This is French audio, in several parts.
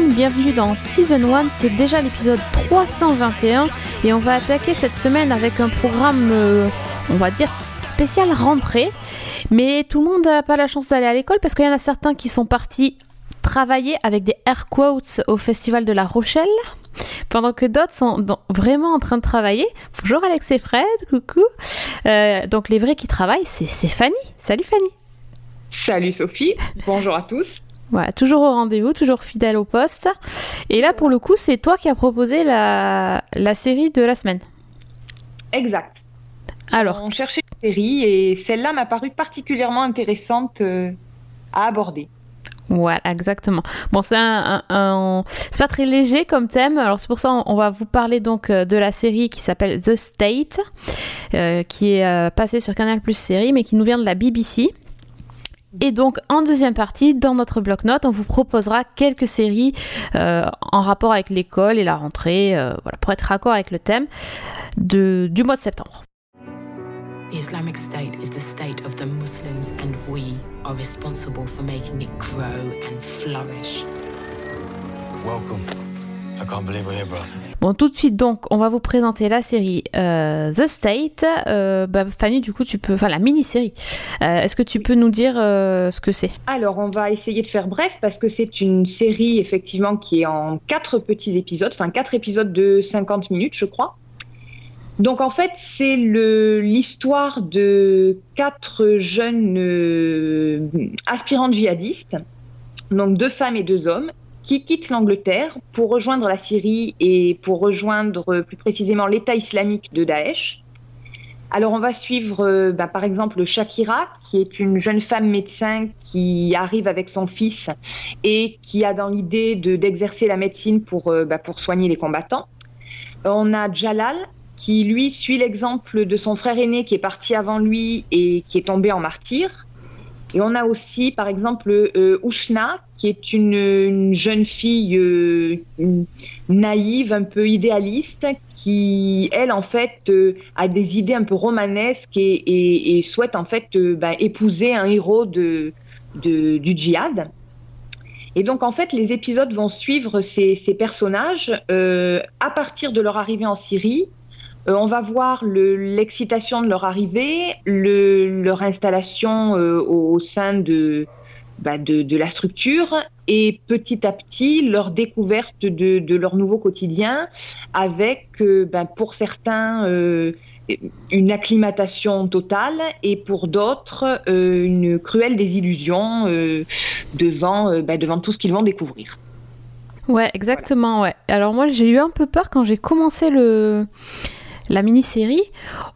Bienvenue dans Season 1, c'est déjà l'épisode 321 et on va attaquer cette semaine avec un programme, euh, on va dire, spécial rentrée. Mais tout le monde n'a pas la chance d'aller à l'école parce qu'il y en a certains qui sont partis travailler avec des air quotes au Festival de La Rochelle, pendant que d'autres sont vraiment en train de travailler. Bonjour Alex et Fred, coucou. Euh, donc les vrais qui travaillent, c'est Fanny. Salut Fanny. Salut Sophie, bonjour à tous. Voilà, toujours au rendez-vous, toujours fidèle au poste. Et là, pour le coup, c'est toi qui as proposé la, la série de la semaine. Exact. Alors. On cherchait une série et celle-là m'a paru particulièrement intéressante euh, à aborder. Voilà, exactement. Bon, c'est un, c'est pas très léger comme thème. Alors c'est pour ça on va vous parler donc euh, de la série qui s'appelle The State, euh, qui est passée sur Canal Plus série, mais qui nous vient de la BBC. Et donc, en deuxième partie, dans notre bloc-notes, on vous proposera quelques séries euh, en rapport avec l'école et la rentrée, euh, voilà, pour être raccord avec le thème de, du mois de septembre. The Islamic State is the state of the Muslims and we are responsible for making it grow and flourish. Welcome. I can't believe we're here. Bon, tout de suite, donc, on va vous présenter la série euh, The State. Euh, bah, Fanny, du coup, tu peux. Enfin, la mini-série. Euh, est-ce que tu peux nous dire ce que c'est? Alors, on va essayer de faire bref parce que c'est une série, effectivement, qui est en quatre petits épisodes. Enfin, quatre épisodes de 50 minutes, je crois. Donc, en fait, c'est l'histoire de quatre jeunes aspirants djihadistes. Donc, deux femmes et deux hommes qui quitte l'Angleterre pour rejoindre la Syrie et pour rejoindre plus précisément l'État islamique de Daesh. Alors on va suivre euh, bah, par exemple Shakira, qui est une jeune femme médecin qui arrive avec son fils et qui a dans l'idée d'exercer la médecine pour, euh, bah, pour soigner les combattants. On a Jalal, qui lui suit l'exemple de son frère aîné qui est parti avant lui et qui est tombé en martyr. Et on a aussi, par exemple, euh, qui est une, jeune fille euh, naïve, un peu idéaliste, qui, elle, en fait, euh, a des idées un peu romanesques et, souhaite, en fait, bah, épouser un héros de, du djihad. Et donc, en fait, les épisodes vont suivre ces personnages à partir de leur arrivée en Syrie euh, on va voir l'excitation de leur arrivée, leur installation euh, au, sein bah, de, la structure et petit à petit leur découverte de, leur nouveau quotidien avec, euh, ben, pour certains, une acclimatation totale et pour d'autres, une cruelle désillusion devant, ben, devant tout ce qu'ils vont découvrir. Ouais, exactement, ouais. Alors moi j'ai eu un peu peur quand j'ai commencé le la mini-série,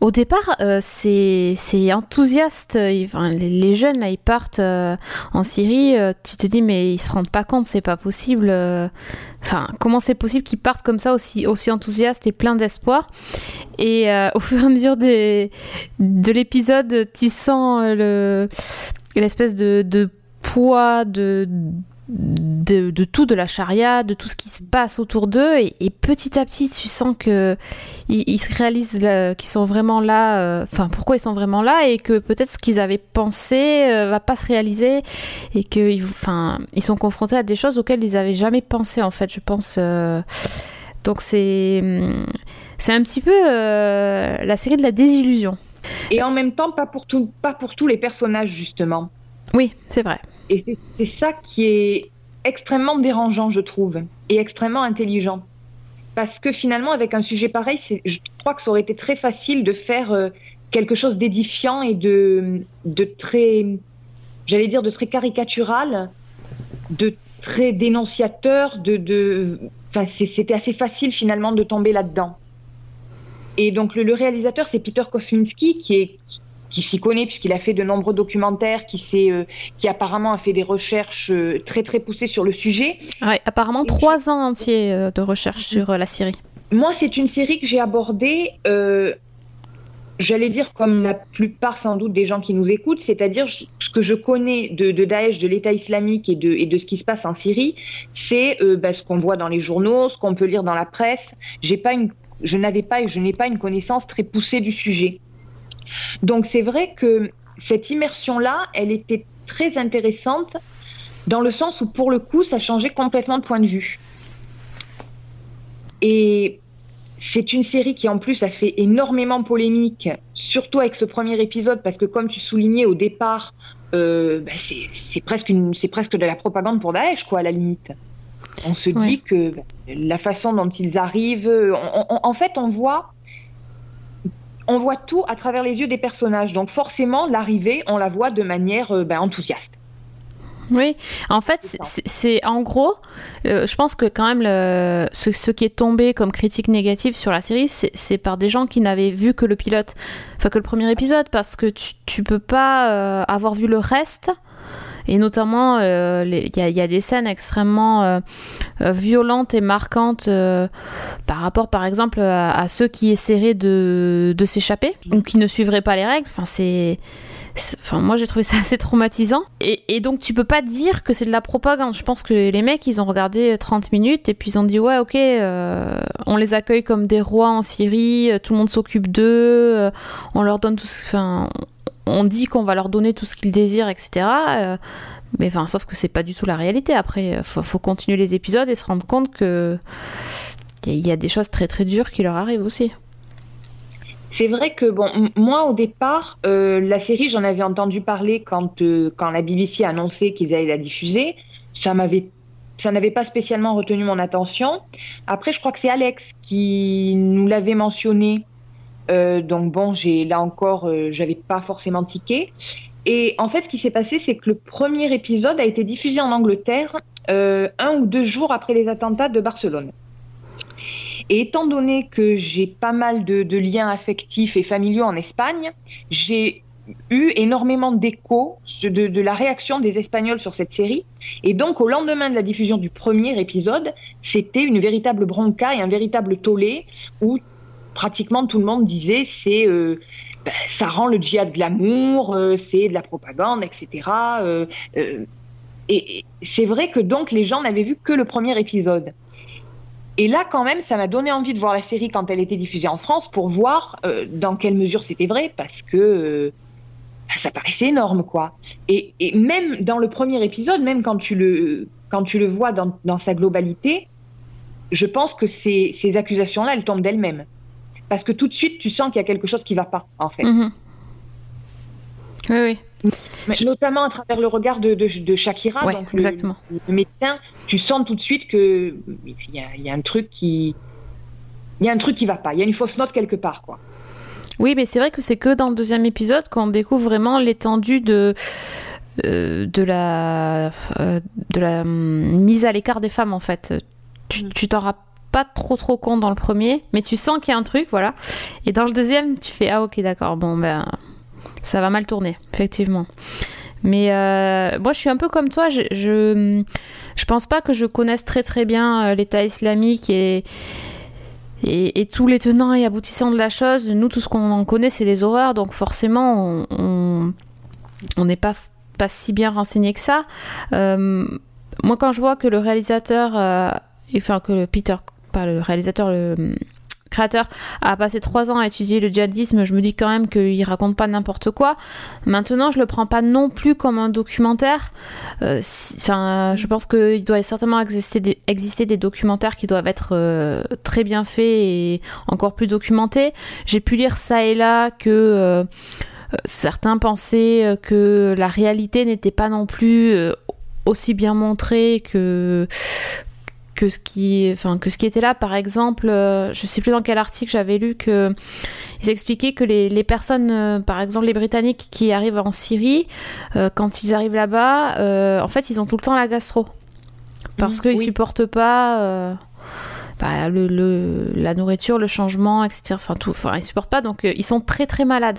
au départ, euh, c'est enthousiaste. les, jeunes, là, ils partent euh, en Syrie. Euh, tu te dis, mais ils se rendent pas compte, c'est pas possible. Enfin, comment c'est possible qu'ils partent comme ça, aussi, aussi enthousiastes et pleins d'espoir Et au fur et à mesure de l'épisode, tu sens l'espèce de, de poids, de, tout, de la charia, de tout ce qui se passe autour d'eux, et, petit à petit, tu sens que ils, se réalisent qu'ils sont vraiment là. Euh, enfin, pourquoi ils sont vraiment là, et que peut-être ce qu'ils avaient pensé euh, va pas se réaliser, et que, enfin, ils sont confrontés à des choses auxquelles ils avaient jamais pensé, en fait. Je pense. Euh. donc c'est c'est un petit peu la série de la désillusion. Et en même temps, pas pour tout, pas pour tous les personnages justement. Oui, c'est vrai. Et c'est ça qui est extrêmement dérangeant, je trouve, et extrêmement intelligent. Parce que finalement, avec un sujet pareil, je crois que ça aurait été très facile de faire euh, quelque chose d'édifiant et de, très, j'allais dire, de très caricatural, de très dénonciateur, de, de... Enfin, c'était assez facile finalement de tomber là-dedans. Et donc le, le réalisateur, c'est Peter Kosminski, qui est, qui s'y connaît puisqu'il a fait de nombreux documentaires, qui, euh, qui apparemment a fait des recherches euh, très très poussées sur le sujet. Ouais, apparemment trois ans entiers euh, de recherche sur la Syrie. Moi, c'est une série que j'ai abordée, j'allais dire comme la plupart sans doute des gens qui nous écoutent, c'est-à-dire ce que je connais de, de Daesh, de l'État islamique et de, et de ce qui se passe en Syrie, c'est bah, ce qu'on voit dans les journaux, ce qu'on peut lire dans la presse. J'ai pas une, je n'avais pas et je n'ai pas une connaissance très poussée du sujet. Donc c'est vrai que cette immersion-là, elle était très intéressante dans le sens où pour le coup, ça changeait complètement de point de vue. Et c'est une série qui en plus a fait énormément polémique, surtout avec ce premier épisode, parce que comme tu soulignais au départ, euh, bah, c'est presque, presque de la propagande pour Daesh, quoi, à la limite. On se dit que bah, la façon dont ils arrivent, en fait, on voit, on voit tout à travers les yeux des personnages. Donc forcément, l'arrivée, on la voit de manière euh, bah, enthousiaste. Oui, en fait, c'est en gros, euh, je pense que quand même, le, ce, qui est tombé comme critique négative sur la série, c'est par des gens qui n'avaient vu que le pilote, enfin que le premier épisode, parce que tu, tu peux pas euh, avoir vu le reste. Et notamment, euh, il y, a des scènes extrêmement violentes et marquantes par rapport, par exemple, à, ceux qui essaieraient de, de s'échapper ou qui ne suivraient pas les règles. Enfin, c'est Enfin, moi j'ai trouvé ça assez traumatisant. Et, donc tu peux pas dire que c'est de la propagande. Je pense que les mecs ils ont regardé 30 minutes et puis ils ont dit ouais ok, euh, on les accueille comme des rois en Syrie, euh, tout le monde s'occupe d'eux, euh, on leur donne tout ce... Enfin, on dit qu'on va leur donner tout ce qu'ils désirent, etc. mais enfin, sauf que c'est pas du tout la réalité. Après, faut, faut continuer les épisodes et se rendre compte que il y a des choses très très dures qui leur arrivent aussi. C'est vrai que, bon, moi, au départ, euh, la série, j'en avais entendu parler quand, euh, quand la BBC a annoncé qu'ils allaient la diffuser. Ça m'avait ça n'avait pas spécialement retenu mon attention. Après, je crois que c'est Alex qui nous l'avait mentionné. Euh, donc bon, j'ai là encore, j'avais pas forcément tiqué. Et en fait, ce qui s'est passé, c'est que le premier épisode a été diffusé en Angleterre un ou deux jours après les attentats de Barcelone. Et étant donné que j'ai pas mal de, liens affectifs et familiaux en Espagne, j'ai eu énormément d'échos de, la réaction des Espagnols sur cette série. Et donc, au lendemain de la diffusion du premier épisode, c'était une véritable bronca et un véritable tollé où pratiquement tout le monde disait c'est euh, ben, ça rend le djihad de l'amour, euh, c'est de la propagande, etc. Euh, et c'est vrai que donc les gens n'avaient vu que le premier épisode. Et là, quand même, ça m'a donné envie de voir la série quand elle était diffusée en France pour voir dans quelle mesure c'était vrai, parce que ça paraissait énorme, quoi. Et, même dans le premier épisode, même quand tu le, quand tu le vois dans, dans sa globalité, je pense que ces, ces accusations-là, elles tombent d'elles-mêmes. Parce que tout de suite, tu sens qu'il y a quelque chose qui ne va pas, en fait. Mhm. Oui, oui. Mais notamment à travers le regard de, de, Shakira, donc exactement. Le, médecin, tu sens tout de suite que il y, a, un truc qui, il y a un truc qui va pas, il y a une fausse note quelque part, quoi. Oui, mais c'est vrai que c'est que dans le deuxième épisode qu'on découvre vraiment l'étendue de euh, de la euh, de la hum, mise à l'écart des femmes en fait. Tu mm. t'en rends trop trop compte dans le premier, mais tu sens qu'il y a un truc, voilà. Et dans le deuxième, tu fais ah ok d'accord, bon ben ça va mal tourner, effectivement. Mais euh, moi, je suis un peu comme toi. Je, je, pense pas que je connaisse très très bien euh, l'État islamique et, et, tous les tenants et aboutissants de la chose. Nous, tout ce qu'on en connaît, c'est les horreurs. Donc forcément, on n'est pas, pas si bien renseigné que ça. Euh, moi, quand je vois que le réalisateur, enfin que Peter, le réalisateur, le créateur a passé trois ans à étudier le djihadisme, je me dis quand même qu'il raconte pas n'importe quoi. Maintenant, je le prends pas non plus comme un documentaire. Euh, enfin, je pense qu'il doit certainement exister des, des documentaires qui doivent être euh, très bien faits et encore plus documentés. J'ai pu lire ça et là que euh, certains pensaient que la réalité n'était pas non plus aussi bien montrée que que ce qui, enfin, que ce qui était là. Par exemple, euh, je sais plus dans quel article j'avais lu que ils expliquaient que les, les personnes, euh, par exemple les Britanniques qui arrivent en Syrie, euh, quand ils arrivent là-bas, en fait, ils ont tout le temps la gastro parce mmh, qu'ils supportent pas. Bah, le, le, la nourriture, le changement, etc. Enfin, tout. Enfin, ils supportent pas, donc ils sont très très malades.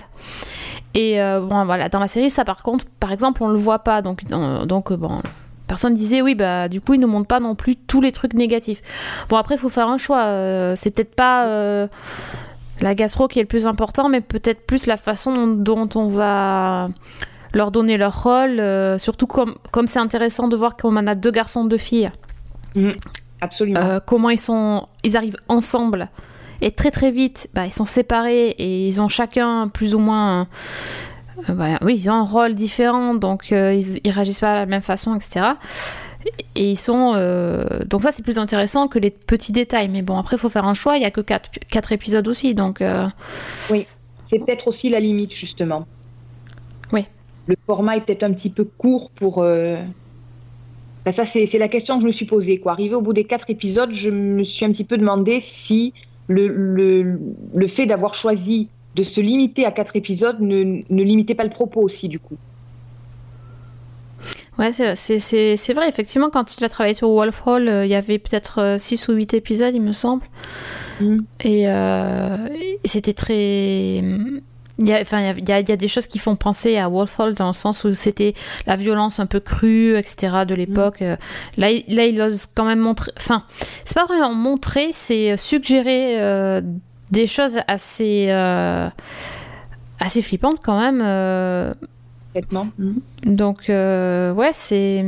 Et bon, voilà, dans la série, ça par contre, par exemple, on le voit pas, donc, donc bon, personne disait oui bah du coup ils ne montrent pas non plus tous les trucs négatifs. Bon après il faut faire un choix. Euh, c'est peut-être pas euh, la gastro qui est le plus important, mais peut-être plus la façon dont on va leur donner leur rôle. Euh, surtout comme comme c'est intéressant de voir qu'on en a deux garçons, deux filles. Mmh, absolument. comment ils sont, ils arrivent ensemble. Et très très vite, bah, ils sont séparés et ils ont chacun plus ou moins bah, oui, ils ont un rôle différent, donc ils, ils réagissent pas de la même façon, etc. Et ils sont. donc, ça, c'est plus intéressant que les petits détails. Mais bon, après, il faut faire un choix. Il n'y a que 4, quatre épisodes aussi. Donc. Oui, c'est peut-être aussi la limite, justement. Oui. Le format est peut-être un petit peu court pour. Ben, ça, c'est la question que je me suis posée. Quoi. Arrivé au bout des quatre épisodes, je me suis un petit peu demandé si le, le, le fait d'avoir choisi de se limiter à quatre épisodes ne, ne limitait pas le propos aussi, du coup. Ouais, c'est vrai, effectivement, quand tu as travaillé sur Wolf Hall, euh, il y avait peut-être 6 euh, ou 8 épisodes, il me semble. Mm. Et, euh, et c'était très. Il y, a, enfin, il, y a, il y a des choses qui font penser à Wolf Hall dans le sens où c'était la violence un peu crue, etc. de l'époque. Mm. Là, là, il ose quand même montrer. Enfin, c'est pas vraiment montrer, c'est suggérer euh, des choses assez, euh, assez flippantes quand même. Euh. Donc, ouais, c'est.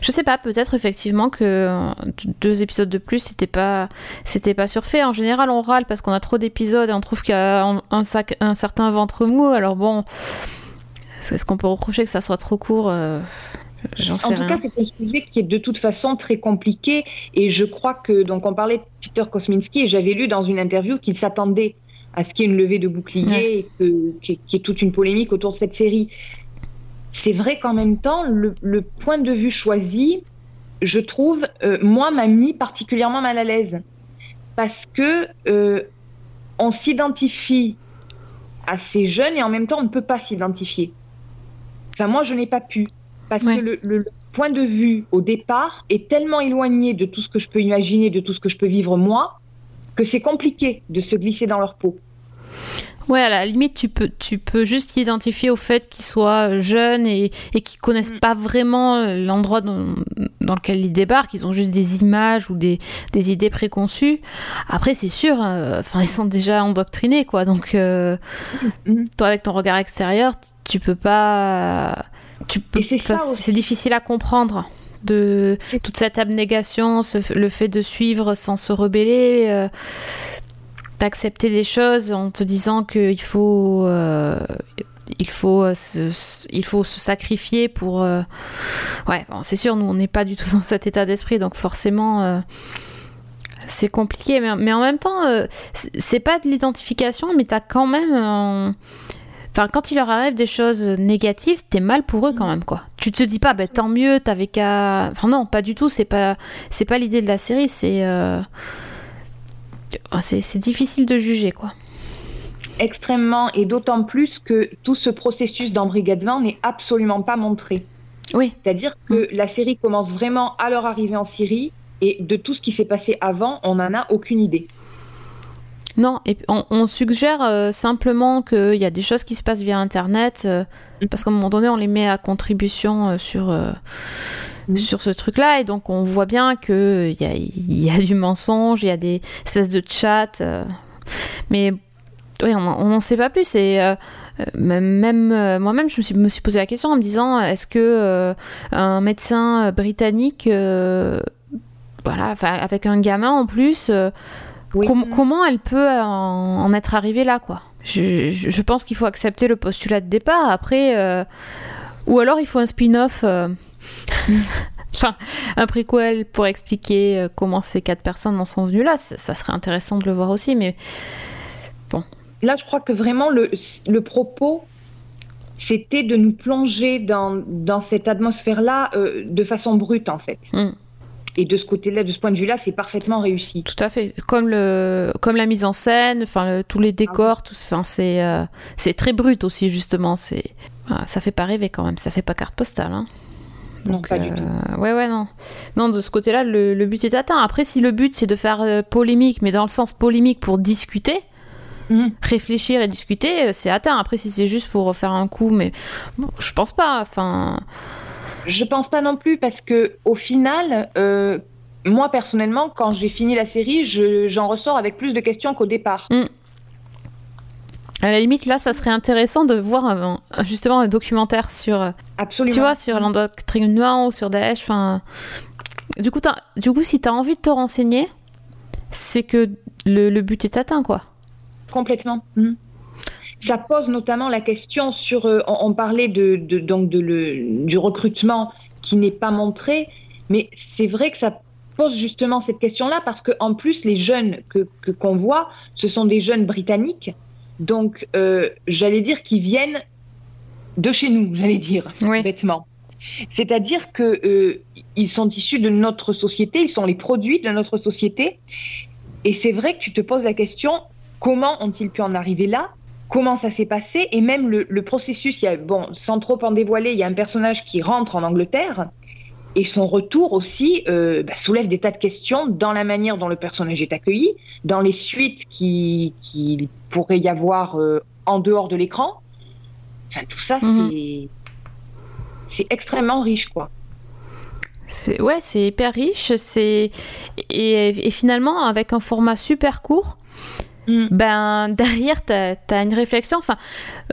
Je sais pas, peut-être effectivement que euh, deux épisodes de plus, c'était pas, c'était pas surfait. En général, on râle parce qu'on a trop d'épisodes et on trouve qu'il y a un, sac, un certain ventre mou. Alors bon, est-ce qu'on peut reprocher que ça soit trop court euh, en tout cas, c'est un sujet qui est de toute façon très compliqué. Et je crois que, donc, on parlait de Peter Kosminski et j'avais lu dans une interview qu'il s'attendait à ce qu'il y ait une levée de bouclier et qu'il y ait toute une polémique autour de cette série c'est vrai qu'en même temps, le, point de vue choisi, je trouve, euh, moi, m'a mis particulièrement mal à l'aise. Parce que euh, on s'identifie à ces jeunes et en même temps, on ne peut pas s'identifier. Enfin, moi, je n'ai pas pu. Parce que le, le, point de vue au départ est tellement éloigné de tout ce que je peux imaginer, de tout ce que je peux vivre moi, que c'est compliqué de se glisser dans leur peau. Ouais, à la limite, tu peux, tu peux juste t'identifier au fait qu'ils soient jeunes et, et qu'ils connaissent mm. pas vraiment l'endroit dans, dans, lequel ils débarquent. Ils ont juste des images ou des, des idées préconçues. Après, c'est sûr, euh, enfin, ils sont déjà endoctrinés, quoi. Donc, euh, mm. toi, avec ton regard extérieur, tu peux pas. Tu peux. C'est difficile à comprendre de toute cette abnégation, le fait de suivre sans se rebeller. Euh, d'accepter les choses en te disant qu'il faut euh, il faut euh, se, il faut se sacrifier pour euh, ouais c'est sûr nous on n'est pas du tout dans cet état d'esprit donc forcément c'est compliqué mais, mais, en même temps c'est pas de l'identification mais t'as quand même Enfin, quand il leur arrive des choses négatives, t'es mal pour eux quand même, quoi. Tu te dis pas, ben tant mieux, t'avais qu'à. Enfin non, pas du tout. C'est pas, c'est pas l'idée de la série. C'est, ah, c'est difficile de juger, quoi. Extrêmement, et d'autant plus que tout ce processus d'embrigadement n'est absolument pas montré. Oui. C'est-à-dire que mm. la série commence vraiment à leur arrivée en Syrie, et de tout ce qui s'est passé avant, on n'en a aucune idée. Non, et on, suggère euh, simplement qu'il y a des choses qui se passent via Internet, euh, mm. parce qu'à un moment donné, on les met à contribution euh, sur, Mm. sur ce truc-là. Et donc, on voit bien qu'il y a, y a du mensonge, il y a des espèces de chats. Mais oui, on n'en sait pas plus. Et. Même euh, moi-même, je me suis, me suis, posé la question en me disant est-ce que un médecin britannique, voilà, avec un gamin en plus, comment elle peut en, être arrivée là, quoi? Je, je, pense qu'il faut accepter le postulat de départ. Après, ou alors il faut un spin-off enfin, un préquel pour expliquer euh, comment ces quatre personnes en sont venues là, ça serait intéressant de le voir aussi, mais bon. Là, je crois que vraiment le, le propos, c'était de nous plonger dans, dans cette atmosphère-là euh, de façon brute, en fait. Mm. Et de ce côté-là, de ce point de vue-là, c'est parfaitement réussi. Tout à fait. Comme, le, comme la mise en scène, enfin, tous les décors, tout, enfin, c'est, euh, c'est très brut aussi, justement. C'est, ça fait pas rêver quand même, ça fait pas carte postale. Hein non, pas du tout. Euh, ouais, ouais, non. Non, de ce côté-là, le, but est atteint. Après, si le but c'est de faire euh, polémique, mais dans le sens polémique pour discuter, mhm. réfléchir et discuter, c'est atteint. Après, si c'est juste pour faire un coup, mais je pense pas. Enfin. Je pense pas non plus parce que au final, moi personnellement, quand j'ai fini la série, j'en ressors avec plus de questions qu'au départ. Mm. À la limite, là, ça serait intéressant de voir justement un documentaire sur, euh, Absolument. tu vois, sur l'endoctrinement ou sur Daesh. Enfin, du coup, du coup, si tu as envie de te renseigner, c'est que le, but est atteint, quoi. Complètement. Mhm. Ça pose notamment la question sur. Euh, on, parlait de, donc de le, du recrutement qui n'est pas montré, mais c'est vrai que ça pose justement cette question-là parce qu'en plus, les jeunes que qu'on voit, ce sont des jeunes britanniques, donc euh, j'allais dire qu'ils viennent de chez nous, j'allais dire, bêtement. C'est-à-dire qu'ils euh, sont issus de notre société, ils sont les produits de notre société. Et c'est vrai que tu te poses la question, comment ont-ils pu en arriver là? Comment ça s'est passé Et même le, processus, il y a, bon, sans trop en dévoiler, il y a un personnage qui rentre en Angleterre et son retour aussi euh, bah, soulève des tas de questions dans la manière dont le personnage est accueilli, dans les suites qu'il qui pourrait y avoir euh, en dehors de l'écran. Enfin, tout ça, mhm. c'est c'est extrêmement riche, quoi. C'est ouais, c'est hyper riche. C'est et, finalement avec un format super court. Mm. Ben derrière, tu as, une réflexion. Enfin,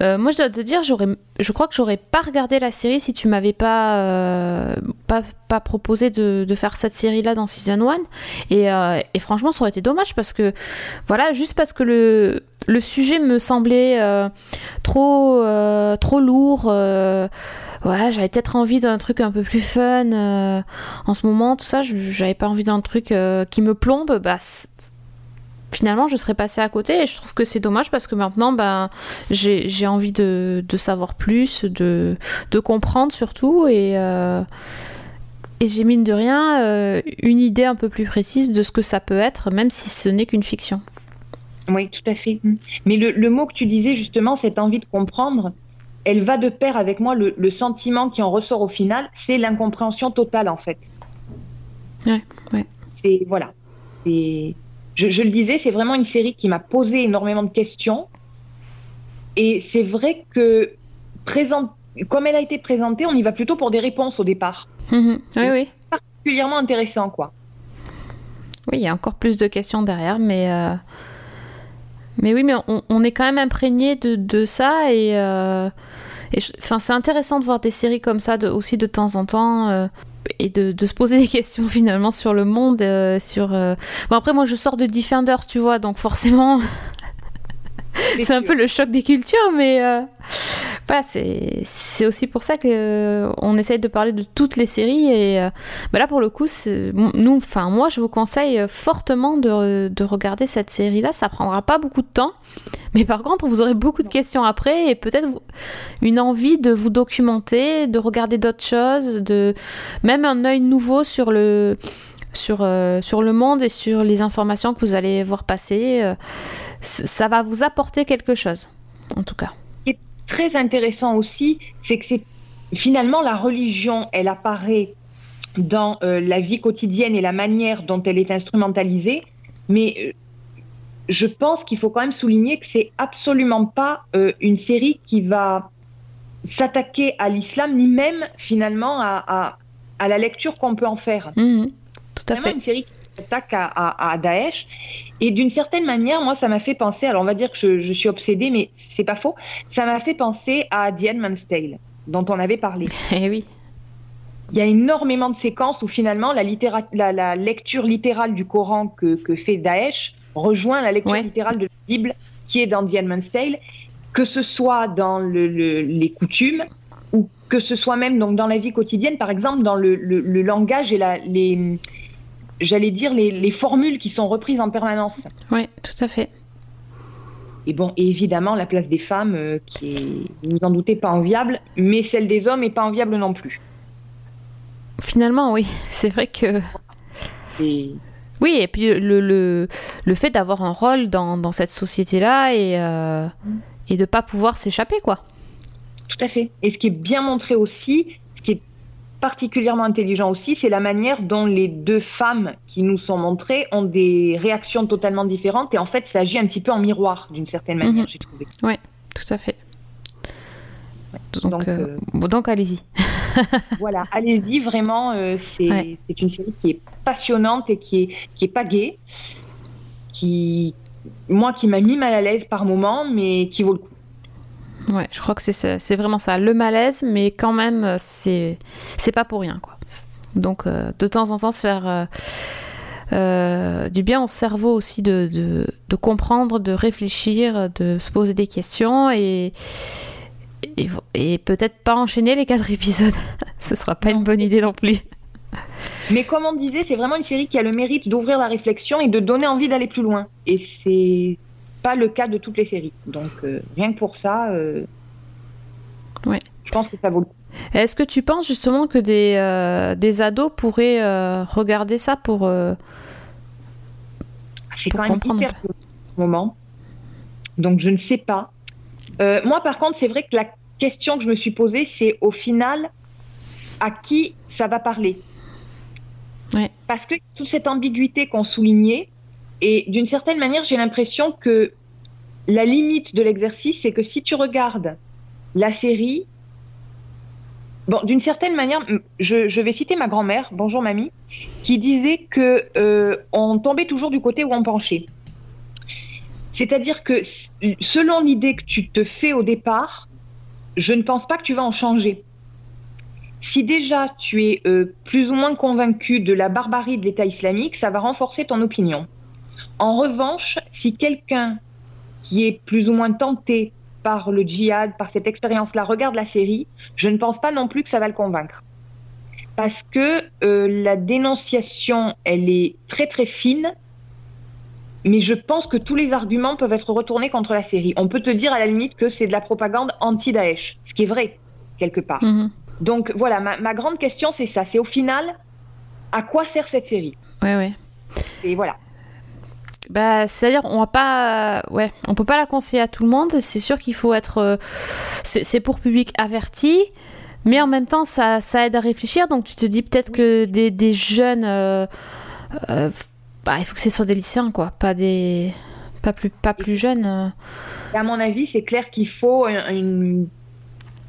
euh, moi je dois te dire, je crois que j'aurais pas regardé la série si tu m'avais pas, euh, pas, pas proposé de, faire cette série-là dans season 1. Et, euh, et, franchement, ça aurait été dommage parce que voilà, juste parce que le, sujet me semblait trop, trop lourd voilà, j'avais peut-être envie d'un truc un peu plus fun en ce moment, tout ça. J'avais pas envie d'un truc qui me plombe. Bah, finalement, je serais passée à côté et je trouve que c'est dommage parce que maintenant, bah, j'ai envie de, de, savoir plus, de, de comprendre surtout et. Euh, et j'ai mine de rien une idée un peu plus précise de ce que ça peut être, même si ce n'est qu'une fiction. Oui, tout à fait. Mais le, le, mot que tu disais justement, cette envie de comprendre, elle va de pair avec moi. Le, sentiment qui en ressort au final, c'est l'incompréhension totale en fait. Ouais, ouais. Et voilà. Je, je, le disais, c'est vraiment une série qui m'a posé énormément de questions. Et c'est vrai que présente, comme elle a été présentée, on y va plutôt pour des réponses au départ. Mhm. Oui, oui. Particulièrement intéressant, quoi. Oui, il y a encore plus de questions derrière, mais. Euh, mais oui, mais on, est quand même imprégné de, de ça et, euh, enfin, c'est intéressant de voir des séries comme ça de, aussi de temps en temps. Euh, et de, de, se poser des questions finalement sur le monde, euh, sur. Bon après moi je sors de Defenders, tu vois, donc forcément c'est un peu le choc des cultures, mais voilà, c'est aussi pour ça qu'on euh, essaye de parler de toutes les séries. Et euh, bah là, pour le coup, nous, enfin, moi, je vous conseille fortement de, de regarder cette série-là. Ça prendra pas beaucoup de temps. Mais par contre, vous aurez beaucoup de questions après et peut-être une envie de vous documenter, de regarder d'autres choses, de même un œil nouveau sur le sur, euh, sur le monde et sur les informations que vous allez voir passer. ça va vous apporter quelque chose, en tout cas très intéressant aussi, c'est que c'est finalement la religion, elle apparaît dans euh, la vie quotidienne et la manière dont elle est instrumentalisée, mais euh, je pense qu'il faut quand même souligner que c'est absolument pas euh, une série qui va s'attaquer à l'islam, ni même finalement à, à, la lecture qu'on peut en faire. Mmh, tout à fait. une série attaque à, à, Daesh. Et d'une certaine manière, moi, ça m'a fait penser, alors on va dire que je, suis obsédée, mais c'est pas faux, ça m'a fait penser à The Endman's Tale, dont on avait parlé. Eh oui. Il y a énormément de séquences où finalement la, la, lecture littérale du Coran que, que, fait Daesh rejoint la lecture littérale de la Bible qui est dans The Endman's Tale, que ce soit dans le, les coutumes ou que ce soit même donc dans la vie quotidienne, par exemple dans le, le langage et la, les, j'allais dire, les, formules qui sont reprises en permanence. Oui, tout à fait. Et bon, évidemment, la place des femmes, euh, qui est, vous en doutez, pas enviable, mais celle des hommes est pas enviable non plus. Finalement, oui, c'est vrai que. Oui, et puis le, le, le fait d'avoir un rôle dans, dans cette société-là et, euh, et de ne pas pouvoir s'échapper, quoi. Tout à fait. Et ce qui est bien montré aussi, particulièrement intelligent aussi, c'est la manière dont les deux femmes qui nous sont montrées ont des réactions totalement différentes. Et en fait, ça agit un petit peu en miroir, d'une certaine manière, mhm. j'ai trouvé. Oui, tout à fait. Donc, euh, euh, donc, allez-y. voilà, allez-y, vraiment, euh, c'est une série qui est passionnante et qui est, qui est pas gaie, qui, moi, qui m'a mis mal à l'aise par moments, mais qui vaut le coup. Ouais, je crois que c'est vraiment ça, le malaise, mais quand même, c'est pas pour rien, quoi. Donc, euh, de temps en temps, se faire, euh, du bien au cerveau aussi de, de, comprendre, de réfléchir, de se poser des questions et, et, peut-être pas enchaîner les quatre épisodes. Ce sera pas une bonne idée non plus. Mais comme on disait, c'est vraiment une série qui a le mérite d'ouvrir la réflexion et de donner envie d'aller plus loin. Et c'est pas le cas de toutes les séries. Donc euh, rien que pour ça, euh, je pense que ça vaut le coup. Est-ce que tu penses justement que des, euh, des ados pourraient regarder ça pour. c'est quand même hyper moment. Donc je ne sais pas. moi par contre, c'est vrai que la question que je me suis posée, c'est au final à qui ça va parler? Parce que toute cette ambiguïté qu'on soulignait, et d'une certaine manière, j'ai l'impression que la limite de l'exercice, c'est que si tu regardes la série, bon, d'une certaine manière, je, vais citer ma grand-mère, bonjour mamie, qui disait que euh, on tombait toujours du côté où on penchait. C'est-à-dire que selon l'idée que tu te fais au départ, je ne pense pas que tu vas en changer. Si déjà tu es euh, plus ou moins convaincu de la barbarie de l'État islamique, ça va renforcer ton opinion. En revanche, si quelqu'un qui est plus ou moins tenté par le djihad, par cette expérience-là, regarde la série, je ne pense pas non plus que ça va le convaincre. Parce que euh, la dénonciation, elle est très très fine, mais je pense que tous les arguments peuvent être retournés contre la série. On peut te dire à la limite que c'est de la propagande anti-Daesh, ce qui est vrai, quelque part. Mhm. Donc voilà, ma, grande question, c'est ça. C'est au final, à quoi sert cette série? Ouais, ouais. Et voilà. Bah, c'est-à-dire, on va pas, ouais, on peut pas la conseiller à tout le monde. C'est sûr qu'il faut être, euh, c'est pour public averti, mais en même temps, ça, ça aide à réfléchir. Donc, tu te dis peut-être que des, des jeunes, euh, euh, bah, il faut que c'est sur des lycéens, quoi, pas des, pas plus, pas plus jeunes. À mon avis, c'est clair qu'il faut une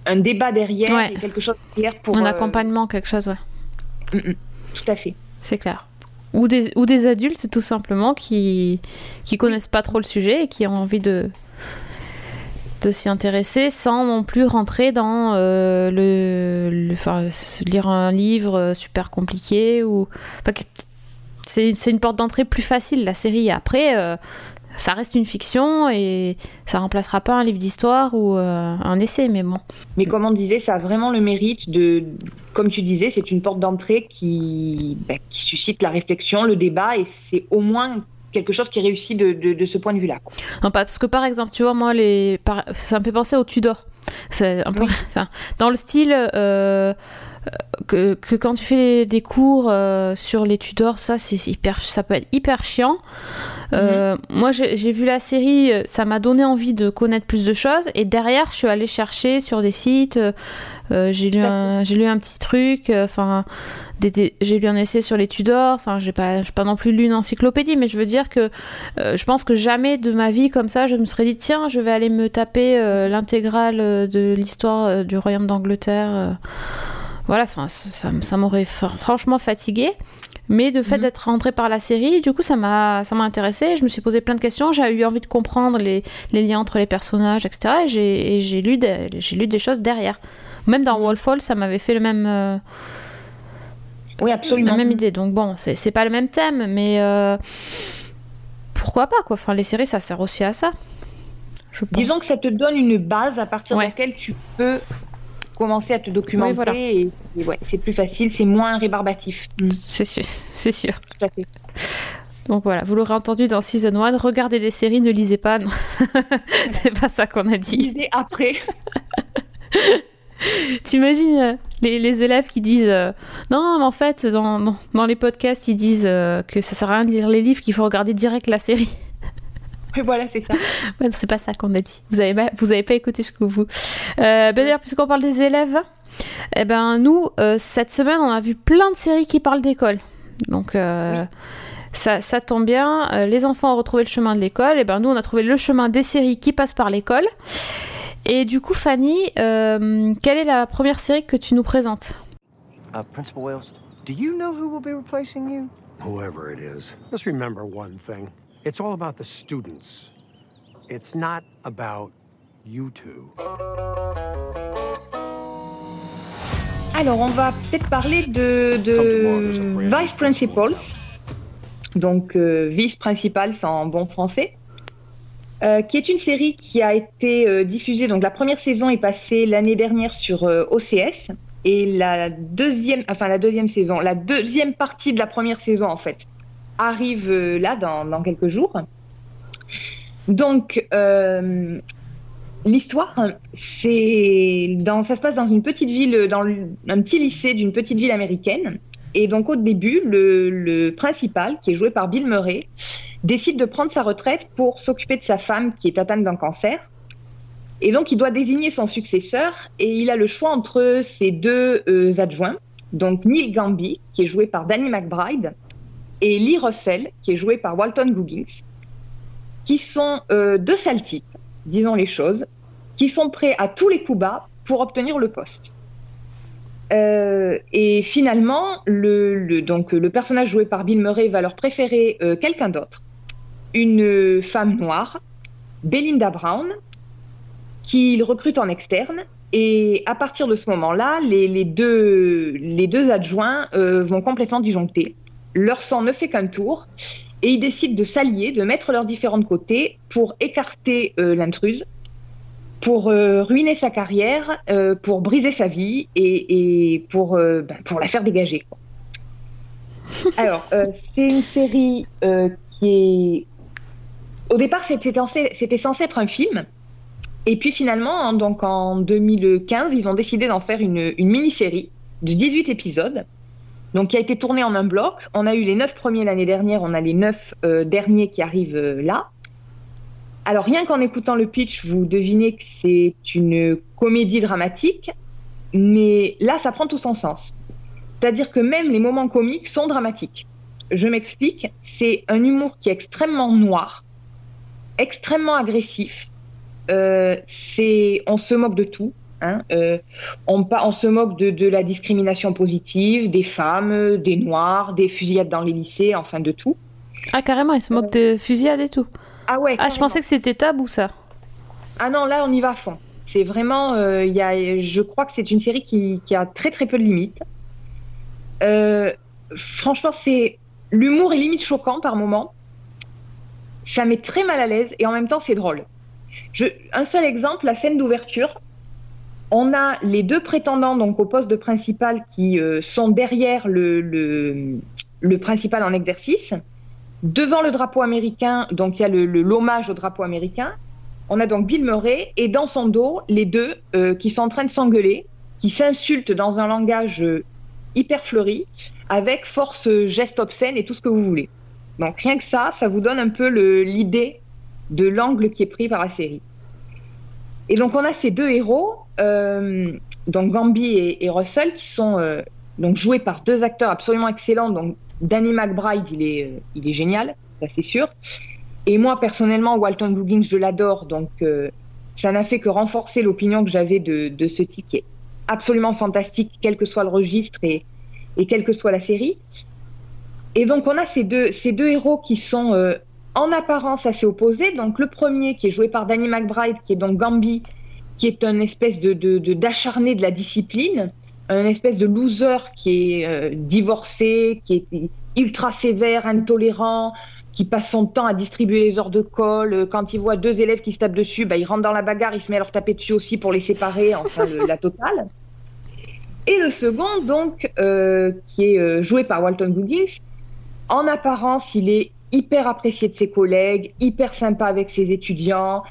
un débat derrière, quelque chose derrière pour. Un euh, accompagnement, quelque chose, ouais. Mm, mm. tout à fait. C'est clair. Ou des, ou des adultes, tout simplement, qui qui connaissent pas trop le sujet et qui ont envie de de s'y intéresser sans non plus rentrer dans euh, le, enfin, lire un livre super compliqué ou c'est une porte d'entrée plus facile la série. Après euh, ça reste une fiction et ça remplacera pas un livre d'histoire ou euh, un essai, mais bon. Mais comme on disait, ça a vraiment le mérite de, comme tu disais, c'est une porte d'entrée qui, ben, qui suscite la réflexion, le débat, et c'est au moins quelque chose qui réussit de, de, ce point de vue-là. Non, parce que par exemple, tu vois, moi, les, ça me fait penser au Tudor. C'est un peu, enfin, dans le style. Euh, que, que, quand tu fais des cours euh, sur les Tudors, ça, c'est hyper, ça peut être hyper chiant. Euh, mhm. Moi, j'ai vu la série, ça m'a donné envie de connaître plus de choses. Et derrière, je suis allée chercher sur des sites. Euh, j'ai lu, un, lu un petit truc. Enfin, j'ai lu un essai sur les Tudors. Enfin, j'ai pas, pas non plus lu une encyclopédie, mais je veux dire que je pense que jamais de ma vie comme ça, je me serais dit tiens, je vais aller me taper l'intégrale de l'histoire du royaume d'Angleterre voilà, enfin, ça, ça m'aurait franchement fatigué. Mais de fait mhm. d'être rentré par la série, du coup, ça m'a, ça m'a intéressé. Je me suis posé plein de questions. J'ai eu envie de comprendre les, les liens entre les personnages, etc. Et j'ai, j'ai lu, des, j'ai lu des choses derrière. Même dans Wolf Hall, ça m'avait fait le même. Euh, oui, absolument. La même idée. Donc bon, c'est, c'est pas le même thème, mais euh, pourquoi pas quoi. Enfin, les séries, ça sert aussi à ça. Disons que ça te donne une base à partir de laquelle tu peux commencer à te documenter et, c'est plus facile, c'est moins rébarbatif. Mm. C'est sûr, c'est sûr. Donc voilà, vous l'aurez entendu dans Season 1, regardez des séries, ne lisez pas, c'est pas ça qu'on a dit. Lisez après. T'imagines euh, les, les, élèves qui disent euh, non, mais en fait, dans, dans, les podcasts, ils disent euh, que ça sert à rien de lire les livres, qu'il faut regarder direct la série. voilà, c'est ça. c'est pas ça qu'on a dit. Vous avez, vous avez pas écouté jusqu'au bout. Euh, ben d'ailleurs, puisqu'on parle des élèves, eh ben nous, euh, cette semaine, on a vu plein de séries qui parlent d'école. Donc, euh, ça, ça, tombe bien. Euh, les enfants ont retrouvé le chemin de l'école. Et eh ben nous, on a trouvé le chemin des séries qui passent par l'école. Et du coup, Fanny, quelle est la première série que tu nous présentes? Uh, Principal Wales, do you know who will be replacing you? Whoever it is. Just remember one thing. It's all about the students. It's not about you two. Alors, on va peut-être parler de, de Vice Principals. donc vice-principale, c'est en bon français. qui est une série qui a été diffusée. Donc la première saison est passée l'année dernière sur OCS et la deuxième, enfin la deuxième saison, la deuxième partie de la première saison en fait, arrive là dans, quelques jours. Donc, euh, l'histoire, dans, ça se passe dans une petite ville, dans un petit lycée d'une petite ville américaine. Et donc, au début, le, principal, qui est joué par Bill Murray, décide de prendre sa retraite pour s'occuper de sa femme qui est atteinte d'un cancer. Et donc, il doit désigner son successeur et il a le choix entre ses deux euh, adjoints, donc Neil Gamby, qui est joué par Danny McBride, et Lee Russell, qui est joué par Walton Goggins qui sont euh, deux sales types, disons les choses, qui sont prêts à tous les coups bas pour obtenir le poste. Euh, et finalement, le, donc, le personnage joué par Bill Murray va leur préférer euh, quelqu'un d'autre, une femme noire, Belinda Brown, qu'il recrute en externe. Et à partir de ce moment-là, les, deux, les deux adjoints vont complètement disjoncter. Leur sang ne fait qu'un tour et ils décident de s'allier, de mettre leurs différents côtés pour écarter euh, l'intruse, pour euh, ruiner sa carrière, euh, pour briser sa vie et, pour, ben, pour la faire dégager. Alors, c'est une série qui est... Au départ, c'était censé, censé être un film. Et puis finalement, donc en 2015, ils ont décidé d'en faire une, une mini-série de 18 épisodes donc qui a été tourné en un bloc. On a eu les neuf premiers l'année dernière, on a les neuf euh, derniers qui arrivent euh, là. Alors rien qu'en écoutant le pitch, vous devinez que c'est une comédie dramatique, mais là, ça prend tout son sens. C'est-à-dire que même les moments comiques sont dramatiques. Je m'explique, c'est un humour qui est extrêmement noir, extrêmement agressif. Euh, c'est, on se moque de tout. Hein, euh, on, se moque de, la discrimination positive, des femmes, des noirs, des fusillades dans les lycées, enfin de tout. Ah carrément, ils se moquent de fusillades et tout. Ah ouais. Ah je pensais que c'était tabou ça. Ah non, là on y va à fond. C'est vraiment, euh, y a, je crois que c'est une série qui, a très très peu de limites. Euh, franchement, c'est l'humour est limite choquant par moment. Ça met très mal à l'aise et en même temps c'est drôle. Je, un seul exemple, la scène d'ouverture, on a les deux prétendants donc au poste de principal qui euh, sont derrière le, principal en exercice. Devant le drapeau américain, donc il y a l'hommage au drapeau américain. On a donc Bill Murray et dans son dos les deux euh, qui sont en train de s'engueuler, qui s'insultent dans un langage euh, hyper fleuri, avec force, gestes obscènes et tout ce que vous voulez. Donc rien que ça, ça vous donne un peu l'idée de l'angle qui est pris par la série. Et donc on a ces deux héros, euh, donc Gambi et, Russell, qui sont euh, donc joués par deux acteurs absolument excellents. Donc Danny McBride, il est, euh, il est génial, ça c'est sûr. Et moi personnellement, Walton Goggins, je l'adore, donc ça n'a fait que renforcer l'opinion que j'avais de, de, ce type qui est absolument fantastique, quel que soit le registre et, et quelle que soit la série. Et donc on a ces deux, ces deux héros qui sont en apparence assez opposés. Donc le premier qui est joué par Danny McBride, qui est donc Gambi, qui est un espèce de, d'acharné de, la discipline, un espèce de loser qui est euh, divorcé, qui est ultra sévère, intolérant, qui passe son temps à distribuer les heures de colle. Quand il voit deux élèves qui se tapent dessus, bah, il rentre dans la bagarre, il se met à leur taper dessus aussi pour les séparer, enfin la totale. Et le second, donc, euh, qui est euh, joué par Walton Goggins, en apparence, il est hyper apprécié de ses collègues, hyper sympa avec ses étudiants.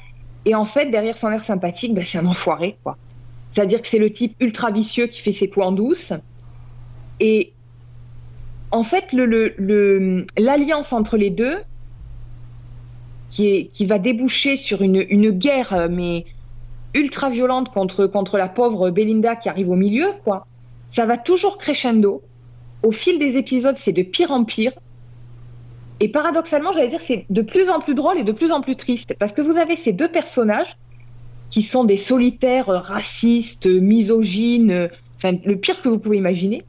Et en fait, derrière son air sympathique, ben, c'est un enfoiré. C'est-à-dire que c'est le type ultra vicieux qui fait ses coups en douce. Et en fait, l'alliance entre les deux, qui, va déboucher sur une, guerre, mais ultra violente contre, contre la pauvre Belinda qui arrive au milieu, quoi. Ça va toujours crescendo. Au fil des épisodes, c'est de pire en pire. Et paradoxalement, j'allais dire, c'est de plus en plus drôle et de plus en plus triste. Parce que vous avez ces deux personnages qui sont des solitaires racistes, misogynes, enfin, le pire que vous pouvez imaginer.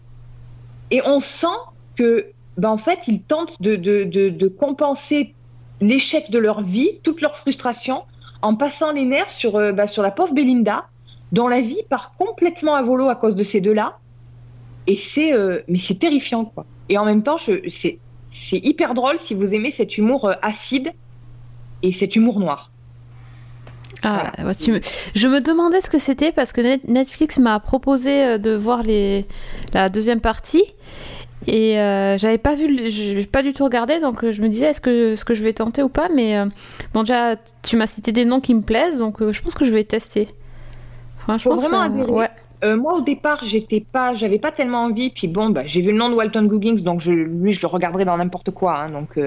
Et on sent que, ben, en fait, ils tentent de, de, de, compenser l'échec de leur vie, toute leur frustration, en passant les nerfs sur, euh, ben, sur la pauvre Belinda, dont la vie part complètement à volo à cause de ces deux-là. Et euh, c'est terrifiant, quoi. Et en même temps, c'est c'est hyper drôle si vous aimez cet humour acide et cet humour noir. Ah, je me demandais ce que c'était parce que Netflix m'a proposé de voir les... la deuxième partie et euh, j'avais pas vu, j'ai pas du tout regardé, donc euh, je me disais est-ce que, ce que je vais tenter ou pas. Mais euh, bon, déjà, tu m'as cité des noms qui me plaisent, donc je pense que je vais tester. Franchement, vraiment ouais. Moi, au départ, j'étais pas, j'avais pas tellement envie. Puis bon, bah, j'ai vu le nom de Walton Goggins, donc je, lui, je le regarderai dans n'importe quoi. Hein, donc,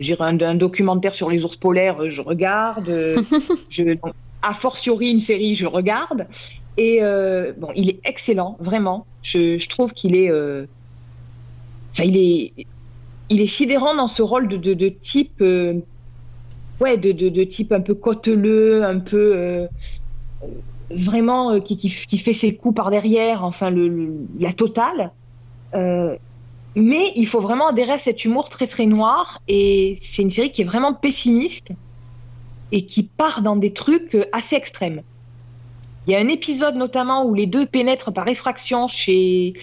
j'ai un, un, documentaire sur les ours polaires, je regarde. je, a fortiori, une série, je regarde. Et bon, il est excellent, vraiment. Je, je trouve qu'il est il est, il est sidérant dans ce rôle de, de, type, euh, ouais, de, de, type un peu côteleux, un peu euh, vraiment euh, qui, qui, fait ses coups par derrière, enfin le, la totale. mais il faut vraiment adhérer à cet humour très très noir et c'est une série qui est vraiment pessimiste et qui part dans des trucs assez extrêmes. Il y a un épisode notamment où les deux pénètrent par effraction chez,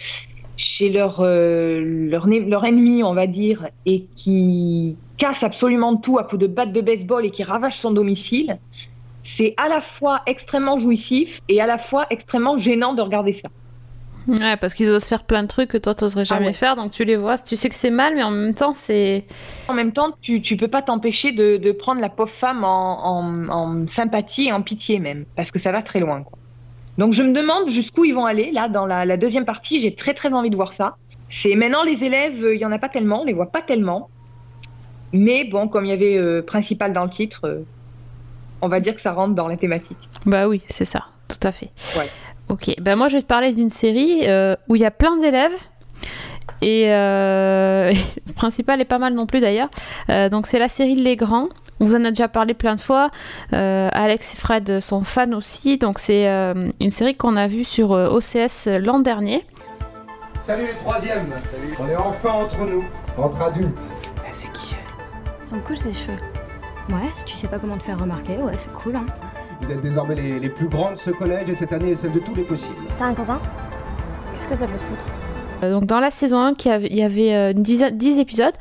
chez leur, euh, leur, leur, ennemi, on va dire, et qui casse absolument tout à coup de batte de baseball et qui ravage son domicile, c'est à la fois extrêmement jouissif et à la fois extrêmement gênant de regarder ça. Ouais, parce qu'ils osent faire plein de trucs que toi, tu n'oserais ah jamais faire, donc tu les vois, tu sais que c'est mal, mais en même temps, c'est... En même temps, tu, tu peux pas t'empêcher de, de, prendre la pauvre femme en, en, en, sympathie et en pitié même, parce que ça va très loin. Quoi. Donc je me demande jusqu'où ils vont aller là dans la, deuxième partie. J'ai très très envie de voir ça. C'est maintenant les élèves, il y en a pas tellement, on les voit pas tellement. Mais bon, comme il y avait euh, principal dans le titre, euh, on va dire que ça rentre dans la thématique. Bah oui, c'est ça, tout à fait. Ouais. Ok, ben moi je vais te parler d'une série euh, où il y a plein d'élèves et euh, le principal est pas mal non plus d'ailleurs. Euh, donc c'est la série Les Grands. On vous en a déjà parlé plein de fois. Euh, Alex et Fred sont fans aussi. Donc c'est une série qu'on a vue sur OCS l'an dernier. Salut les troisièmes Salut On est enfin entre nous, entre adultes. Eh, c'est qui Ils sont cool ces cheveux. Ouais, si tu sais pas comment te faire remarquer, ouais, c'est cool hein. Vous êtes désormais les, les plus grands de ce collège et cette année est celle de tous les possibles. T'as un copain? Qu'est-ce que ça peut te foutre? Euh, donc dans la saison 1, il y avait euh, une dizaine, 10 épisodes.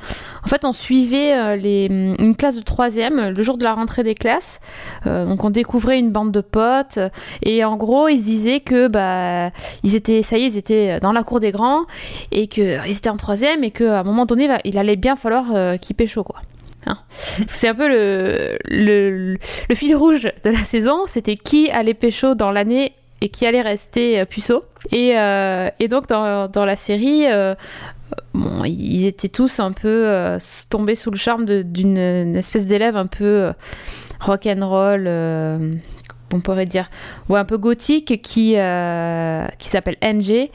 En fait, on suivait euh, les, mm, une classe de troisième le jour de la rentrée des classes. donc on découvrait une bande de potes et en gros ils se disaient que bah ils étaient, ça y est, ils étaient dans la cour des grands et qu'ils étaient en troisième et qu'à un moment donné il allait bien falloir qu'ils pécho quoi. Hein. c'est un peu le, le, fil rouge de la saison, c'était qui allait pécho dans l'année et qui allait rester puceau. Et, euh, et donc dans, dans, la série, euh, bon, ils étaient tous un peu euh, tombés sous le charme d'une espèce d'élève un peu rock and roll on pourrait dire, ou un peu gothique qui, qui s'appelle MJ,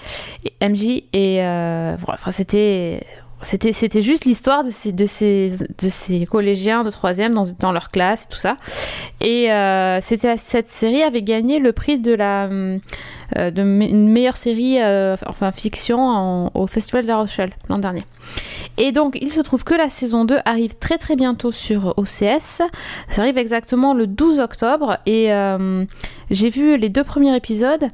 MJ et voilà, c'était c'était, c'était juste l'histoire de ces, de, ces, de ces collégiens de troisième dans, dans leur classe et tout ça. Et euh, c'était, cette série avait gagné le prix de la euh, de une meilleure série, euh, enfin fiction, au Festival de la Rochelle l'an dernier. Et donc, il se trouve que la saison 2 arrive très très bientôt sur OCS. Ça arrive exactement le 12 octobre. Et j'ai vu les deux premiers épisodes.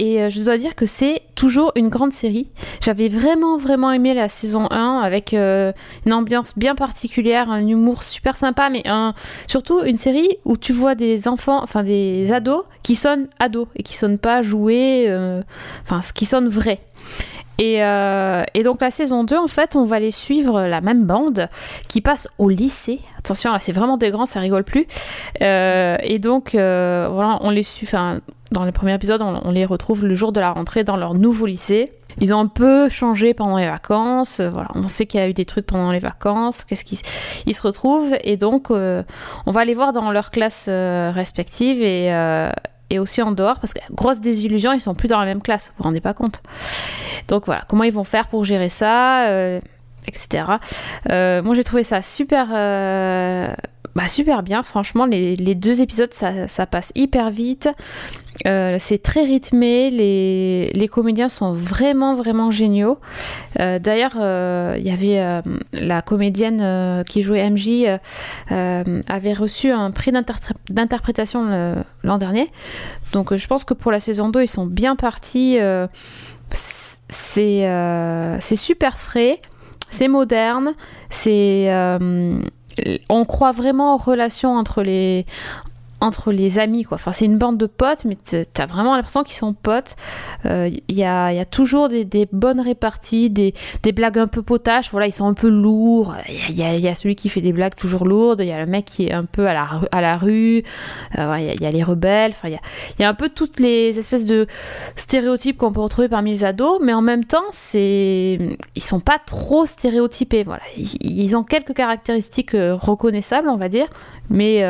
Et euh, je dois dire que c'est toujours une grande série. J'avais vraiment, vraiment aimé la saison 1 avec euh, une ambiance bien particulière, un humour super sympa, mais surtout une série où tu vois des enfants, enfin des ados qui sonnent ados et qui sonnent pas joués, euh, enfin ce qui sonne vrai. Et, et, donc la saison 2, en fait, on va les suivre la même bande qui passe au lycée. Attention, là c'est vraiment des grands, ça rigole plus. et donc, voilà, on les suit, enfin, dans les premiers épisodes, on, les retrouve le jour de la rentrée dans leur nouveau lycée. Ils ont un peu changé pendant les vacances. Euh, voilà, on sait qu'il y a eu des trucs pendant les vacances. Qu'est-ce qu'ils ils se retrouvent et donc euh, on va les voir dans leurs classes euh, respectives et, et aussi en dehors parce que grosse désillusion, ils sont plus dans la même classe. Vous vous rendez pas compte Donc voilà, comment ils vont faire pour gérer ça, etc. moi j'ai trouvé ça super bah, super bien, franchement, les, les deux épisodes, ça, ça, passe hyper vite. Euh, c'est très rythmé, les, les, comédiens sont vraiment, vraiment géniaux. Euh, d'ailleurs, euh, il y avait la comédienne qui jouait MJ, avait reçu un prix d'interprétation l'an dernier. Donc je pense que pour la saison 2, ils sont bien partis. c'est super frais. c'est moderne, c'est on croit vraiment aux relations entre les entre les amis quoi. Enfin c'est une bande de potes mais t'as vraiment l'impression qu'ils sont potes. Il euh, y, a, y, a, toujours des, bonnes réparties, des, des, blagues un peu potaches. Voilà ils sont un peu lourds. Il y, y, a celui qui fait des blagues toujours lourdes. Il y a le mec qui est un peu à la, à la rue. Il euh, y, a les rebelles. Enfin il y a, y un peu toutes les espèces de stéréotypes qu'on peut retrouver parmi les ados. Mais en même temps c'est ils sont pas trop stéréotypés. Voilà ils, ils ont quelques caractéristiques euh, reconnaissables on va dire. Mais,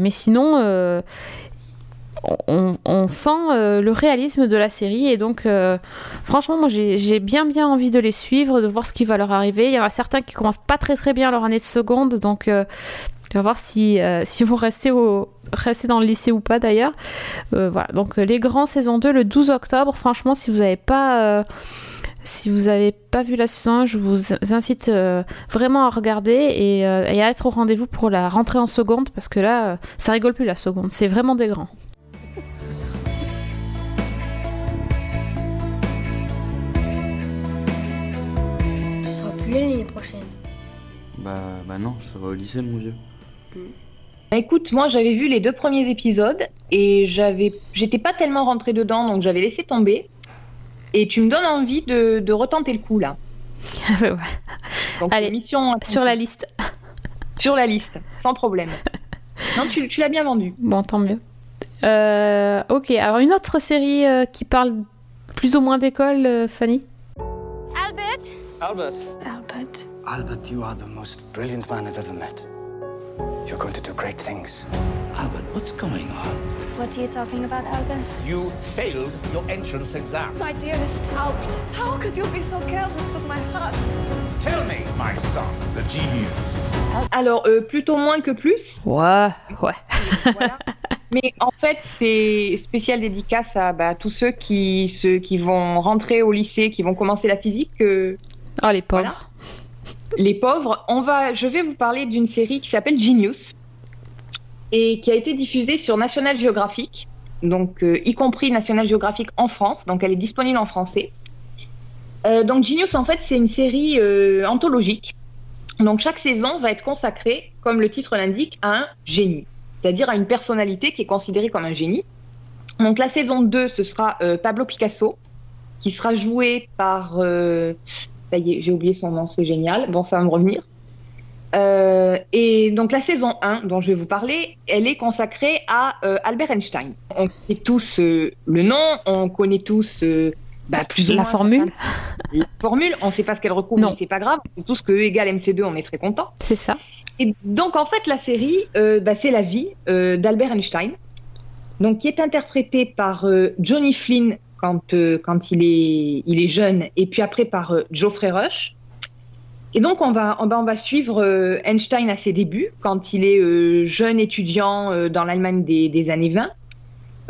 mais sinon euh, on, sent euh, le réalisme de la série et donc euh, franchement moi j'ai bien bien envie de les suivre, de voir ce qui va leur arriver. Il y en a certains qui commencent pas très très bien leur année de seconde donc on va voir si, si vont rester, rester dans le lycée ou pas d'ailleurs. voilà, donc les grands saison 2 le 12 octobre. Franchement, si vous n'avez pas si vous n'avez pas vu la saison je vous incite euh, vraiment à regarder euh, et, à être au rendez-vous pour la rentrée en seconde parce que là, euh, ça rigole plus la seconde. C'est vraiment des grands. Tu seras plus là l'année prochaine. Bah, bah non, je serai au lycée, mon vieux. Bah, écoute, moi j'avais vu les deux premiers épisodes et j'avais, j'étais pas tellement rentrée dedans donc j'avais laissé tomber. Et tu me donnes envie de, de retenter le coup là. Allez, mission sur la liste. Sur la liste, sans problème. non, tu, tu l'as bien vendu. Bon, tant mieux. Euh, ok, alors une autre série euh, qui parle plus ou moins d'école, euh, Fanny? Albert? Albert. Albert. Albert, you are the most brilliant man I've ever met. You're going to do great things. Albert, what's going on? What are you talking about, Albert? You failed your entrance exam. My dearest Albert, how could you be so careless with my heart? Tell me, my son is a genius. Alors, euh, plutôt moins que plus. Ouais, ouais. Voilà. Mais en fait, c'est spécial dédicace à bah, tous ceux qui, ceux qui vont rentrer au lycée, qui vont commencer la physique. Euh, oh, les pauvres. Voilà. Les pauvres. On va, je vais vous parler d'une série qui s'appelle Genius et qui a été diffusée sur National Geographic, donc euh, y compris National Geographic en France, donc elle est disponible en français. Euh, donc Genius, en fait, c'est une série euh, anthologique. Donc chaque saison va être consacrée, comme le titre l'indique, à un génie, c'est-à-dire à une personnalité qui est considérée comme un génie. Donc la saison 2, ce sera Pablo Picasso, qui sera joué par... ça y est, j'ai oublié son nom, c'est génial. Bon, ça va me revenir. Euh, et donc la saison 1 dont je vais vous parler, elle est consacrée à euh, Albert Einstein. On connaît tous euh, le nom, on connaît tous bah, plus ou La moins formule. certains- La formule, on ne sait pas ce qu'elle recouvre, Non. mais c'est pas grave. On sait tous que E égale MC2, on est très content. C'est ça. Et donc en fait la série, bah, c'est la vie d'Albert Einstein, donc qui est interprété par Johnny Flynn quand, euh, il, est, jeune, et puis après par euh, Geoffrey Rush. Et donc on va, suivre euh, Einstein à ses débuts, quand il est jeune étudiant dans l'Allemagne des, années 20.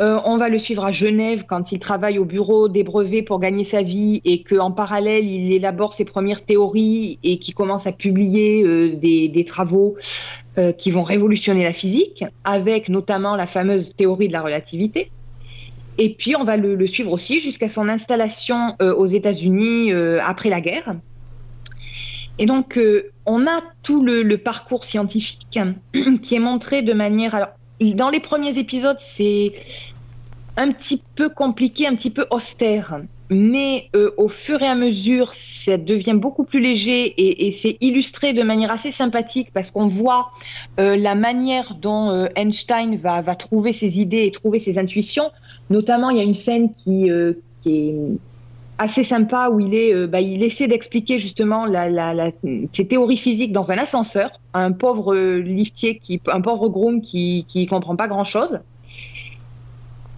Euh, on va le suivre à Genève quand il travaille au bureau des brevets pour gagner sa vie et qu'en parallèle, il élabore ses premières théories et qui commence à publier des, travaux qui vont révolutionner la physique, avec notamment la fameuse théorie de la relativité. Et puis, on va le, suivre aussi jusqu'à son installation euh, aux États-Unis euh, après la guerre. Et donc, euh, on a tout le, le parcours scientifique hein, qui est montré de manière. Alors, dans les premiers épisodes, c'est un petit peu compliqué, un petit peu austère. Mais euh, au fur et à mesure, ça devient beaucoup plus léger et, c'est illustré de manière assez sympathique parce qu'on voit euh, la manière dont euh, Einstein va, trouver ses idées et trouver ses intuitions. Notamment, il y a une scène qui, est assez sympa où il, est, bah, il essaie d'expliquer justement la, la, la, ses théories physiques dans un ascenseur un pauvre liftier, qui, un pauvre groom qui ne comprend pas grand-chose.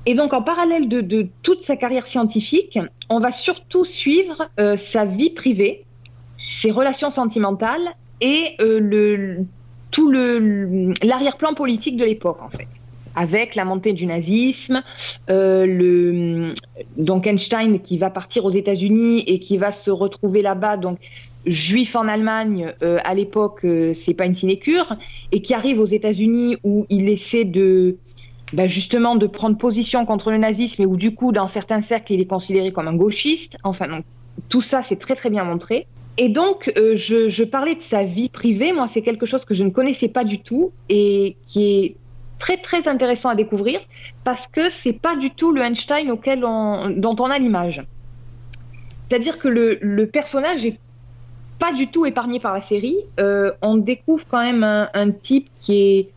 Et donc, en parallèle de, toute sa carrière scientifique, on va surtout suivre euh, sa vie privée, ses relations sentimentales et euh, le, tout l'arrière-plan politique de l'époque, en fait. Avec la montée du nazisme, euh, donc Einstein qui va partir aux États-Unis et qui va se retrouver là-bas, donc juif en Allemagne, euh, à l'époque, euh, c'est pas une sinécure, et qui arrive aux États-Unis où il essaie de, bah justement de prendre position contre le nazisme et où du coup dans certains cercles il est considéré comme un gauchiste. Enfin donc tout ça c'est très très bien montré. Et donc, euh, je, parlais de sa vie privée. Moi, c'est quelque chose que je ne connaissais pas du tout et qui est très très intéressant à découvrir parce que c'est pas du tout le Einstein auquel on, dont on a l'image. C'est-à-dire que le, personnage est pas du tout épargné par la série. Euh, on découvre quand même un type qui est,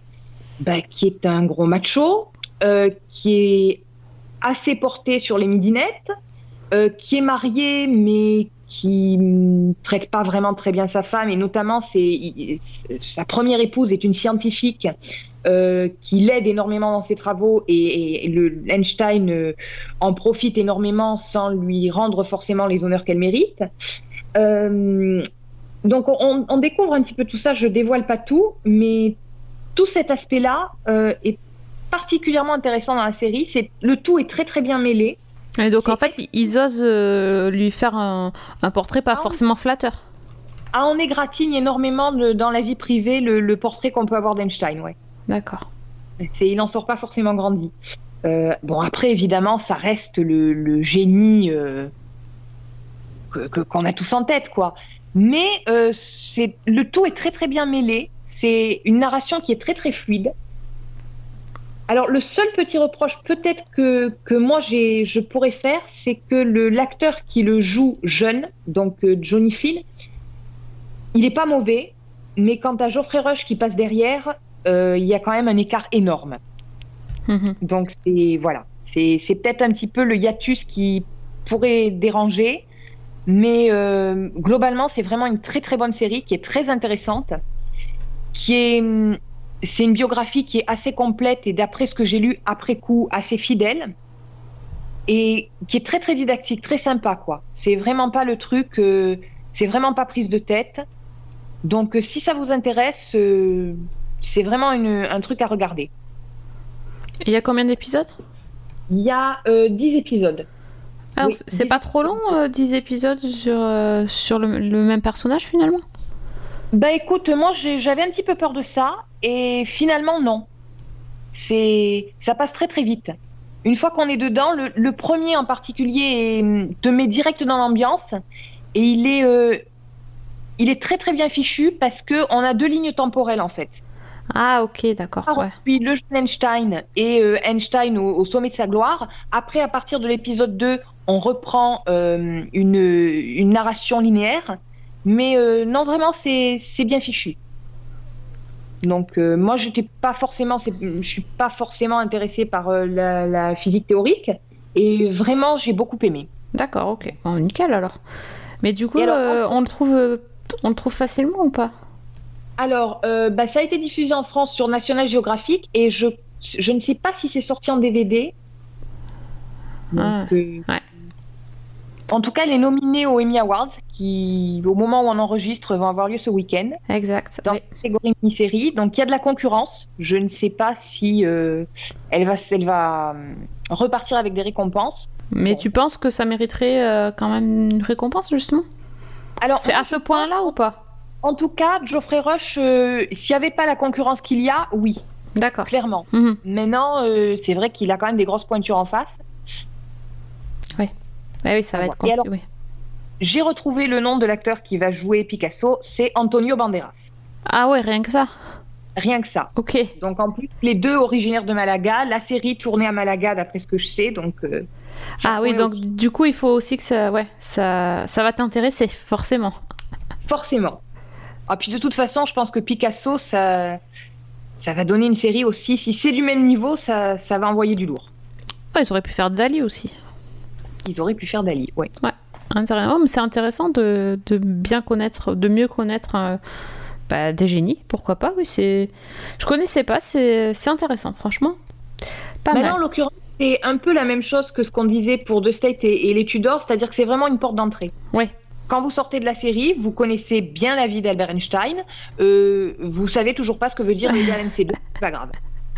bah, qui est un gros macho, euh, qui est assez porté sur les midinettes, euh, qui est marié mais qui ne traite pas vraiment très bien sa femme et notamment sa première épouse est une scientifique euh, qui l'aide énormément dans ses travaux et, Einstein en profite énormément sans lui rendre forcément les honneurs qu'elle mérite. Donc on, on découvre un petit peu tout ça, je dévoile pas tout, mais tout cet aspect-là euh, est particulièrement intéressant dans la série. C'est le tout est très très bien mêlé. Et donc en fait, ils- osent euh, lui faire un, un portrait pas forcément flatteur. Ah, on égratigne énormément le- dans la vie privée le, le portrait qu'on peut avoir d'Einstein, ouais. D'accord. C'est, il n'en sort pas forcément grandi. Euh, bon, après, évidemment, ça reste le, le génie euh, que- qu'on a tous en tête, quoi. Mais le tout est très très bien mêlé. C'est une narration qui est très très fluide. Alors, le seul petit reproche peut-être que, que moi je pourrais faire, c'est que le, l'acteur qui le joue jeune, donc euh, Johnny Phil, il est pas mauvais, mais quant à Geoffrey Rush qui passe derrière, euh, il y a quand même un écart énorme. Mhm. Donc c'est voilà, c'est c'est peut-être un petit peu le hiatus qui pourrait déranger, mais euh, globalement c'est vraiment une très très bonne série qui est très intéressante, qui est hum, c'est une biographie qui est assez complète et d'après ce que j'ai lu après coup assez fidèle et qui est très très didactique, très sympa quoi. C'est vraiment pas le truc, euh, c'est vraiment pas prise de tête. Donc euh, si ça vous intéresse, euh, c'est vraiment une- un truc à regarder. Il y a combien d'épisodes? Il y a euh, 10 épisodes. Ah, Oui, C'est 10 pas trop long, euh, 10 épisodes sur, euh, sur le, le même personnage finalement? Bah écoute, moi j'avais un petit peu peur de ça et finalement non. C'est ça passe très très vite. Une fois qu'on est dedans, le, le premier en particulier est- te met direct dans l'ambiance et il est euh, il est très très bien fichu parce que on a deux lignes temporelles en fait. Ah ok, d'accord. Ouais. Puis le jeune Einstein et euh, Einstein au, au sommet de sa gloire. Après, à partir de l'épisode 2, on reprend euh, une, une narration linéaire. Mais euh, non, vraiment, c'est bien fichu. Donc, euh, moi, j'étais pas forcément, je suis pas forcément intéressée par euh, la, la physique théorique. Et vraiment, j'ai beaucoup aimé. D'accord, ok. Nickel alors. Mais du coup, alors, on, le trouve, on le trouve facilement ou pas? Alors, bah, ça a été diffusé en France sur National Geographic et je, je ne sais pas si c'est sorti en DVD. Donc, Ah, ouais. En tout cas, les nominés aux Emmy Awards, qui, au moment où on enregistre, vont avoir lieu ce week-end, Exact. dans oui. la catégorie mini-série. Donc, il y a de la concurrence. Je ne sais pas si euh, elle va, elle va euh, repartir avec des récompenses. Mais Bon. tu penses que ça mériterait euh, quand même une récompense justement? Alors, C'est à ce point-là ou pas? En tout cas, Geoffrey Rush, euh, s'il n'y avait pas la concurrence qu'il y a, oui, D'accord. clairement. Mhm. Maintenant, c'est vrai qu'il a quand même des grosses pointures en face. Ah oui, ça va À être compliqué. oui. J'ai retrouvé le nom de l'acteur qui va jouer Picasso, c'est Antonio Banderas. Ah ouais, rien que ça. Rien que ça. Ok. Donc en plus, les deux originaires de Malaga, la série tournée à Malaga d'après ce que je sais, donc... euh, Ah oui, donc aussi- du coup, il faut aussi que ça, ouais, ça, ça va t'intéresser, forcément. Forcément. Ah, puis de toute façon, je pense que Picasso, ça, ça va donner une série aussi. Si c'est du même niveau, ça, ça va envoyer du lourd. Ouais, ils auraient pu faire Dali aussi. Ils auraient pu faire Dali, ouais. Intéressant. Oh, mais c'est intéressant de, de bien connaître, de mieux connaître euh, bah, des génies. Pourquoi pas Oui, c'est. Je connaissais pas. C'est intéressant, franchement. Pas Mais mal. là, en l'occurrence, c'est un peu la même chose que ce qu'on disait pour The State et, et les Tudors, c'est-à-dire que c'est vraiment une porte d'entrée. Ouais. Quand vous sortez de la série, vous connaissez bien la vie d'Albert Einstein, euh, vous savez toujours pas ce que veut dire l'égal MC2, c'est pas grave.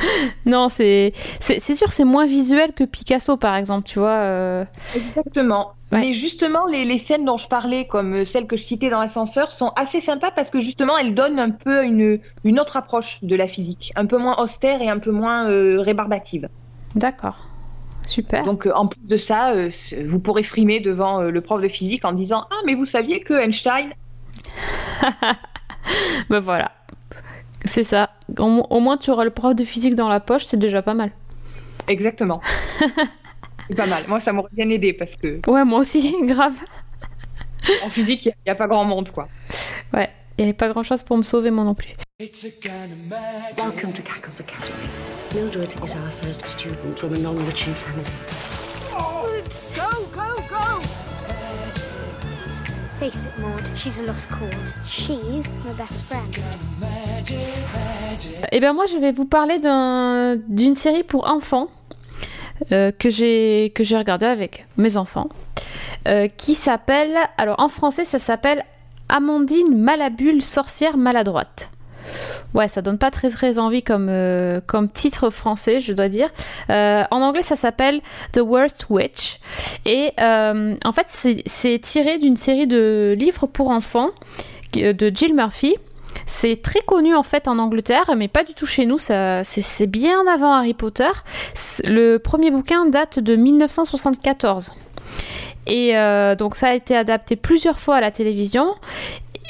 Non, c'est sûr, c'est moins visuel que Picasso, par exemple. Tu vois. euh, Exactement. Ouais. Mais justement, les, les scènes dont je parlais, comme euh, celles que je citais dans l'ascenseur, sont assez sympas parce que justement, elles donnent un peu une, une autre approche de la physique, un peu moins austère et un peu moins euh, rébarbative. D'accord. Super. Donc, euh, en plus de ça, vous pourrez frimer devant le prof de physique en disant Ah, mais vous saviez que Einstein? ben voilà. C'est ça. Au, au moins, tu auras le prof de physique dans la poche, c'est déjà pas mal. Exactement. c'est pas mal. Moi, ça m'aurait bien aidé parce que Ouais, moi aussi, grave. en physique, il n'y a, pas grand monde, quoi. Ouais, il n'y avait pas grand chose pour me sauver, moi non plus. Welcome to Cackles Academy. Mildred is our first student from a non-witching family. Oops. Go, go, go! Face it, Maud. She's a lost cause. She's my best friend. Eh bien, moi, je vais vous parler d'un- d'une série pour enfants euh, que j'ai regardée avec mes enfants, euh, qui s'appelle, alors en français, ça s'appelle Amandine Malabule, sorcière maladroite. Ouais, ça donne pas très très envie comme, euh, comme titre français, je dois dire. Euh, en anglais, ça s'appelle The Worst Witch. Et euh, en fait, c'est- tiré d'une série de livres pour enfants de Jill Murphy. C'est très connu en fait en Angleterre, mais pas du tout chez nous. C'est bien avant Harry Potter. Le premier bouquin date de 1974. Et donc ça a été adapté plusieurs fois à la télévision.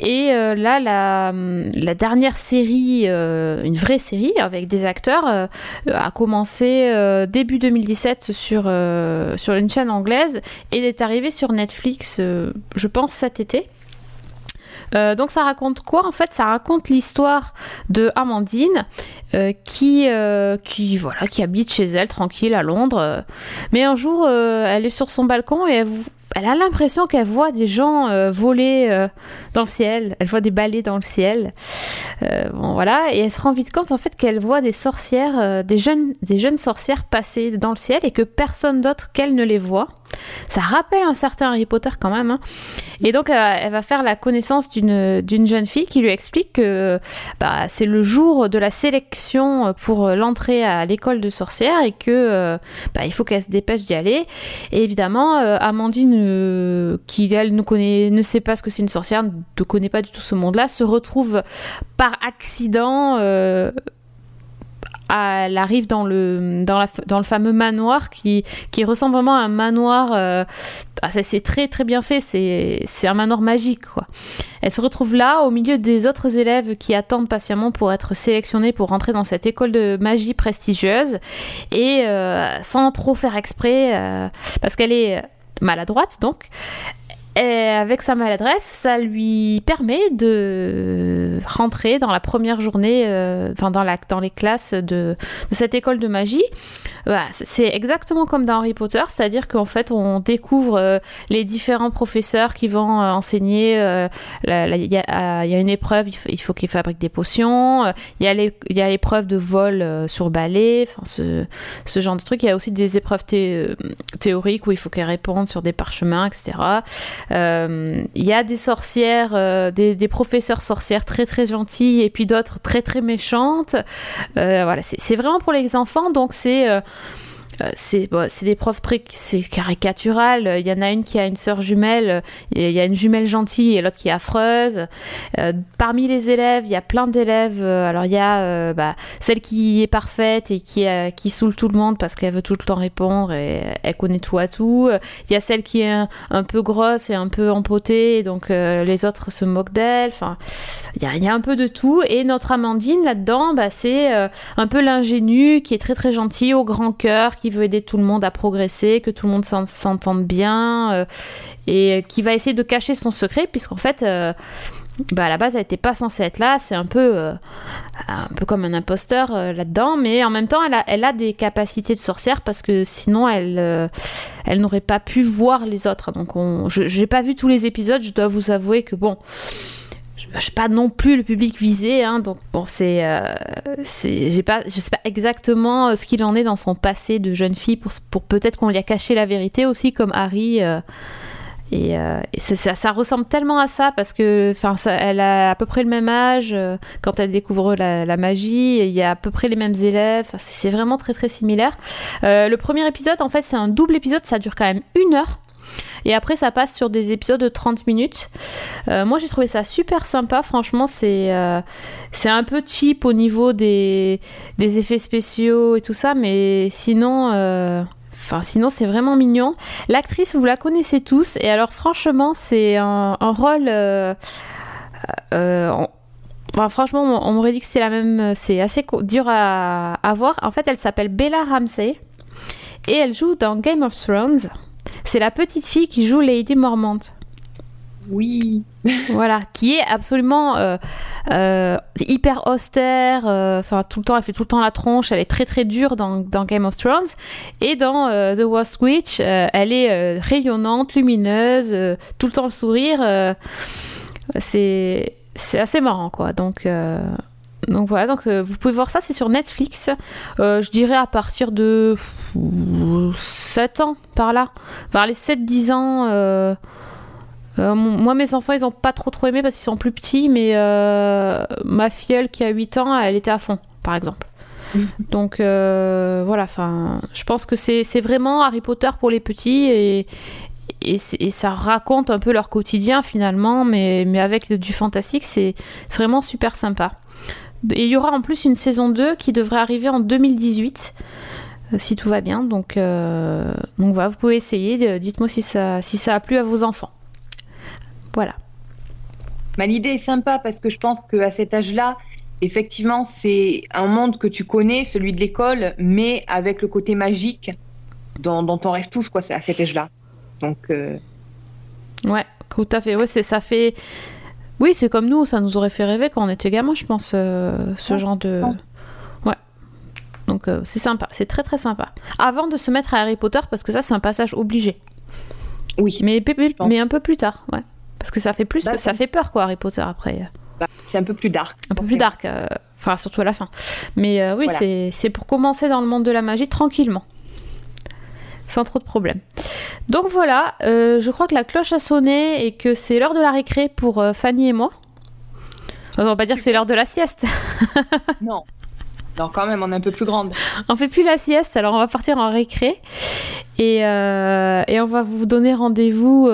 Et euh, là, la, dernière série, euh, une vraie série avec des acteurs, euh, a commencé début 2017 sur, sur une chaîne anglaise et est arrivée sur Netflix, je pense, cet été. Donc ça raconte quoi En fait, ça raconte l'histoire de Amandine qui, qui, voilà, qui habite chez elle tranquille à Londres. Mais un jour, elle est sur son balcon et elle, vou- elle a l'impression qu'elle voit des gens euh, voler euh, dans le ciel. Elle voit des balais dans le ciel. Euh, voilà, et elle se rend vite compte en fait qu'elle voit des sorcières, des jeunes, des jeunes sorcières passer dans le ciel et que personne d'autre qu'elle ne les voit. Ça rappelle un certain Harry Potter quand même. hein. Et donc, elle va faire la connaissance d'une jeune fille qui lui explique que bah, c'est le jour de la sélection pour l'entrée à l'école de sorcières et que bah, il faut qu'elle se dépêche d'y aller. Et évidemment, Amandine, euh, qui elle ne connaît, ne sait pas ce que c'est une sorcière, ne connaît pas du tout ce monde-là, se retrouve par accident. euh, à- elle arrive dans le, dans, le fameux manoir qui, qui ressemble vraiment à un manoir. euh, c'est- très très bien fait, c'est un manoir magique. Quoi. Elle se retrouve là au milieu des autres élèves qui attendent patiemment pour être sélectionnés pour rentrer dans cette école de magie prestigieuse et sans trop faire exprès, parce qu'elle est maladroite donc. Et avec sa maladresse, ça lui permet de rentrer dans la première journée, euh, enfin dans, les classes de, cette école de magie. C'est- exactement comme dans Harry Potter, c'est-à-dire qu'en fait on découvre euh, les différents professeurs qui vont euh, enseigner. Il y, a une épreuve, il faut, il faut qu'ils fabriquent des potions. Il y a l'épreuve de vol sur balai, ce, genre de truc. Il y a aussi des épreuves thé- théoriques où il faut qu'elles répondent sur des parchemins, etc. Euh, Il y a des sorcières, euh, des, professeurs sorcières très très gentilles et puis d'autres très très méchantes. Euh, voilà, c'est vraiment pour les enfants, donc c'est euh, euh, c'est bon, c'est des profs très c'est caricatural. Il y en a une qui a une sœur jumelle, il y a une jumelle gentille et l'autre qui est affreuse. Euh, parmi les élèves, il y a plein d'élèves. euh, alors il y a euh, bah, celle qui est parfaite et qui, euh, qui saoule tout le monde parce qu'elle veut tout le temps répondre et elle connaît tout à tout. Il y a celle qui est un, peu grosse et un peu empotée, et donc euh, les autres se moquent d'elle. Enfin, il y a, il y a un peu de tout. Et notre Amandine là-dedans, bah, c'est euh, un peu l'ingénue qui est très très gentille, au grand cœur, qui veut aider tout le monde à progresser, que tout le monde s'en- s'entende bien euh, et qui va essayer de cacher son secret puisqu'en fait. euh, bah à la base, elle n'était pas censée être là. C'est un peu, euh, un peu comme un imposteur là-dedans, mais en même temps, elle a, elle a des capacités de sorcière parce que sinon, elle, elle n'aurait pas pu voir les autres. Donc, on, je n'ai pas vu tous les épisodes. Je dois vous avouer que bon, je suis pas non plus le public visé, hein, donc bon, c'est, euh, je sais pas exactement euh, ce qu'il en est dans son passé de jeune fille pour, pour peut-être qu'on lui a caché la vérité aussi, comme Harry. euh, et, ça, ressemble tellement à ça parce que, enfin, elle a à peu près le même âge quand elle découvre la, la magie. Il y a à peu près les mêmes élèves. C'est, vraiment très très similaire. Le premier épisode, en fait, c'est un double épisode. Ça dure quand même une heure. Et après, ça passe sur des épisodes de 30 minutes. Euh, moi, j'ai trouvé ça super sympa. Franchement, c'est euh, c'est un peu cheap au niveau des, des effets spéciaux et tout ça, mais sinon, euh, sinon, c'est vraiment mignon. L'actrice, vous la connaissez tous, et alors, franchement, c'est un, rôle. franchement, on, m'aurait dit que c'était la même. C'est assez dur à, à voir. En fait, elle s'appelle Bella Ramsey et elle joue dans Game of Thrones. C'est la petite fille qui joue Lady Mormont. Oui. voilà, qui est absolument euh, euh, hyper austère. euh, Enfin, tout le temps, elle fait tout le temps la tronche. Elle est très très dure dans, dans Game of Thrones. Et dans The Worst Witch, elle est rayonnante, lumineuse, tout le temps le sourire. c'est c'est assez marrant, quoi. Donc. Donc voilà, donc euh, vous pouvez voir ça, c'est sur Netflix. Euh, je dirais à partir de 7 ans par là. Vers les 7-10 ans. euh, moi, mes enfants, ils ont pas trop trop aimé parce qu'ils sont plus petits, mais ma filleule qui a 8 ans, elle était à fond, par exemple. Donc euh, voilà, enfin, je pense que c'est vraiment Harry Potter pour les petits et, et, ça raconte un peu leur quotidien finalement, mais, mais avec du fantastique, c'est c'est vraiment super sympa. Et il y aura en plus une saison 2 qui devrait arriver en 2018, euh, si tout va bien. Donc, euh, donc voilà, vous pouvez essayer. Euh, Dites-moi si ça, si ça a plu à vos enfants. Voilà. Bah, L'idée est sympa parce que je pense qu'à cet âge-là, effectivement, c'est un monde que tu connais, celui de l'école, mais avec le côté magique dont, dont on rêve tous quoi, à cet âge-là. Donc, euh, Ouais, tout à fait. Ouais, ça fait. Oui, c'est comme nous, ça nous aurait fait rêver quand on était gamin, je pense, euh, ce genre de. Ouais. Donc euh, c'est sympa, c'est très très sympa. Avant de se mettre à Harry Potter, parce que ça c'est un passage obligé. Oui. Mais, mais, un peu plus tard, ouais. Parce que ça fait plus, D'accord. ça fait peur quoi, Harry Potter après. bah, c'est un peu plus dark. Un peu plus dark, euh, enfin surtout à la fin. Mais oui, Voilà. c'est pour commencer dans le monde de la magie tranquillement. Sans trop de problèmes. Donc voilà, euh, je crois que la cloche a sonné et que c'est l'heure de la récré pour euh, Fanny et moi. On va pas dire que c'est l'heure de la sieste. Non. Non, quand même, on est un peu plus grande. on fait plus la sieste, alors on va partir en récré. Et, euh, et on va vous donner rendez-vous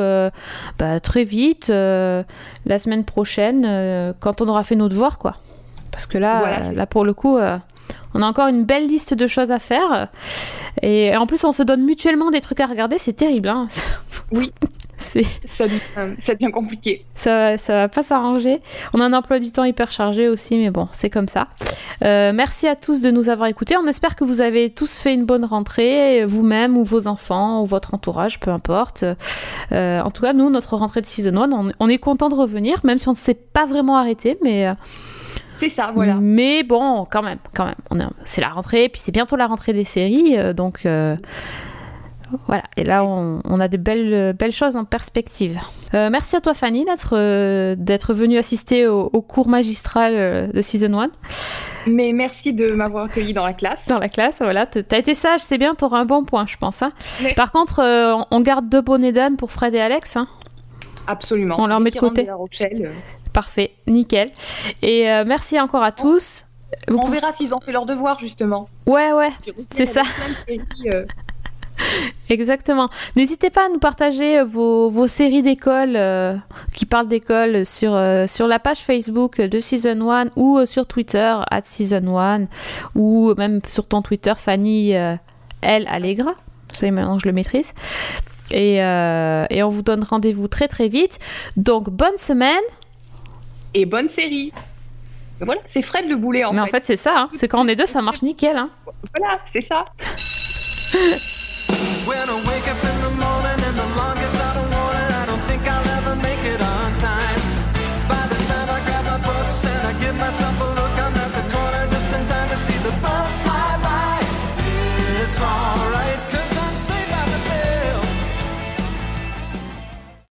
bah, très vite, la semaine prochaine, quand on aura fait nos devoirs, quoi. Parce que là, Voilà. là pour le coup, on a encore une belle liste de choses à faire. Et en plus, on se donne mutuellement des trucs à regarder, c'est terrible. Hein Oui. c'est Ça, devient- ça devient compliqué. ça, ça va pas s'arranger. On a un emploi du temps hyper chargé aussi, mais bon, c'est comme ça. Euh, merci à tous de nous avoir écoutés. On espère que vous avez tous fait une bonne rentrée, vous-même ou vos enfants ou votre entourage, peu importe. Euh, en tout cas, nous, notre rentrée de Season 1, on, on est content de revenir, même si on ne s'est pas vraiment arrêté, mais... euh, C'est ça, voilà. mais bon, quand même, quand même. C'est la rentrée, puis c'est bientôt la rentrée des séries, euh, donc euh, voilà. Et là, on, on a de belles, belles choses en perspective. Euh, merci à toi, Fanny, d'être d'être venue assister au, au cours magistral de Season 1 Mais merci de m'avoir accueilli dans la classe. dans la classe. Voilà, t'as été sage, c'est bien, t'auras un bon point, je pense. hein. Mais- Par contre, euh, on- garde deux bonnets d'âne pour Fred et Alex. hein. Absolument. On leur met de côté. La Rochelle, euh, Parfait, nickel. Et euh, merci encore à tous. Vous On verra s'ils ont fait leur devoir, justement. Ouais, ouais, c'est ça. Euh, Exactement. N'hésitez pas à nous partager euh, vos, vos séries d'école euh, qui parlent d'école sur, euh, sur la page Facebook de Season 1 ou euh, sur Twitter, at Season 1, ou même sur ton Twitter, Fanny L. Allegra. Ça y est, maintenant je le maîtrise. Et, et on vous donne rendez-vous très très vite. Donc bonne semaine. Et bonne série. Voilà, c'est Fred le boulet en Mais fait. en fait, c'est ça. hein. C'est quand on est deux, ça marche nickel. hein. Voilà, c'est ça. When I wake up in the morning and the alarm gets out of warning, I don't think I'll ever make it on time. By the time I grab my books and I give myself a look, I'm at the corner just in time to see the bus fly by. It's all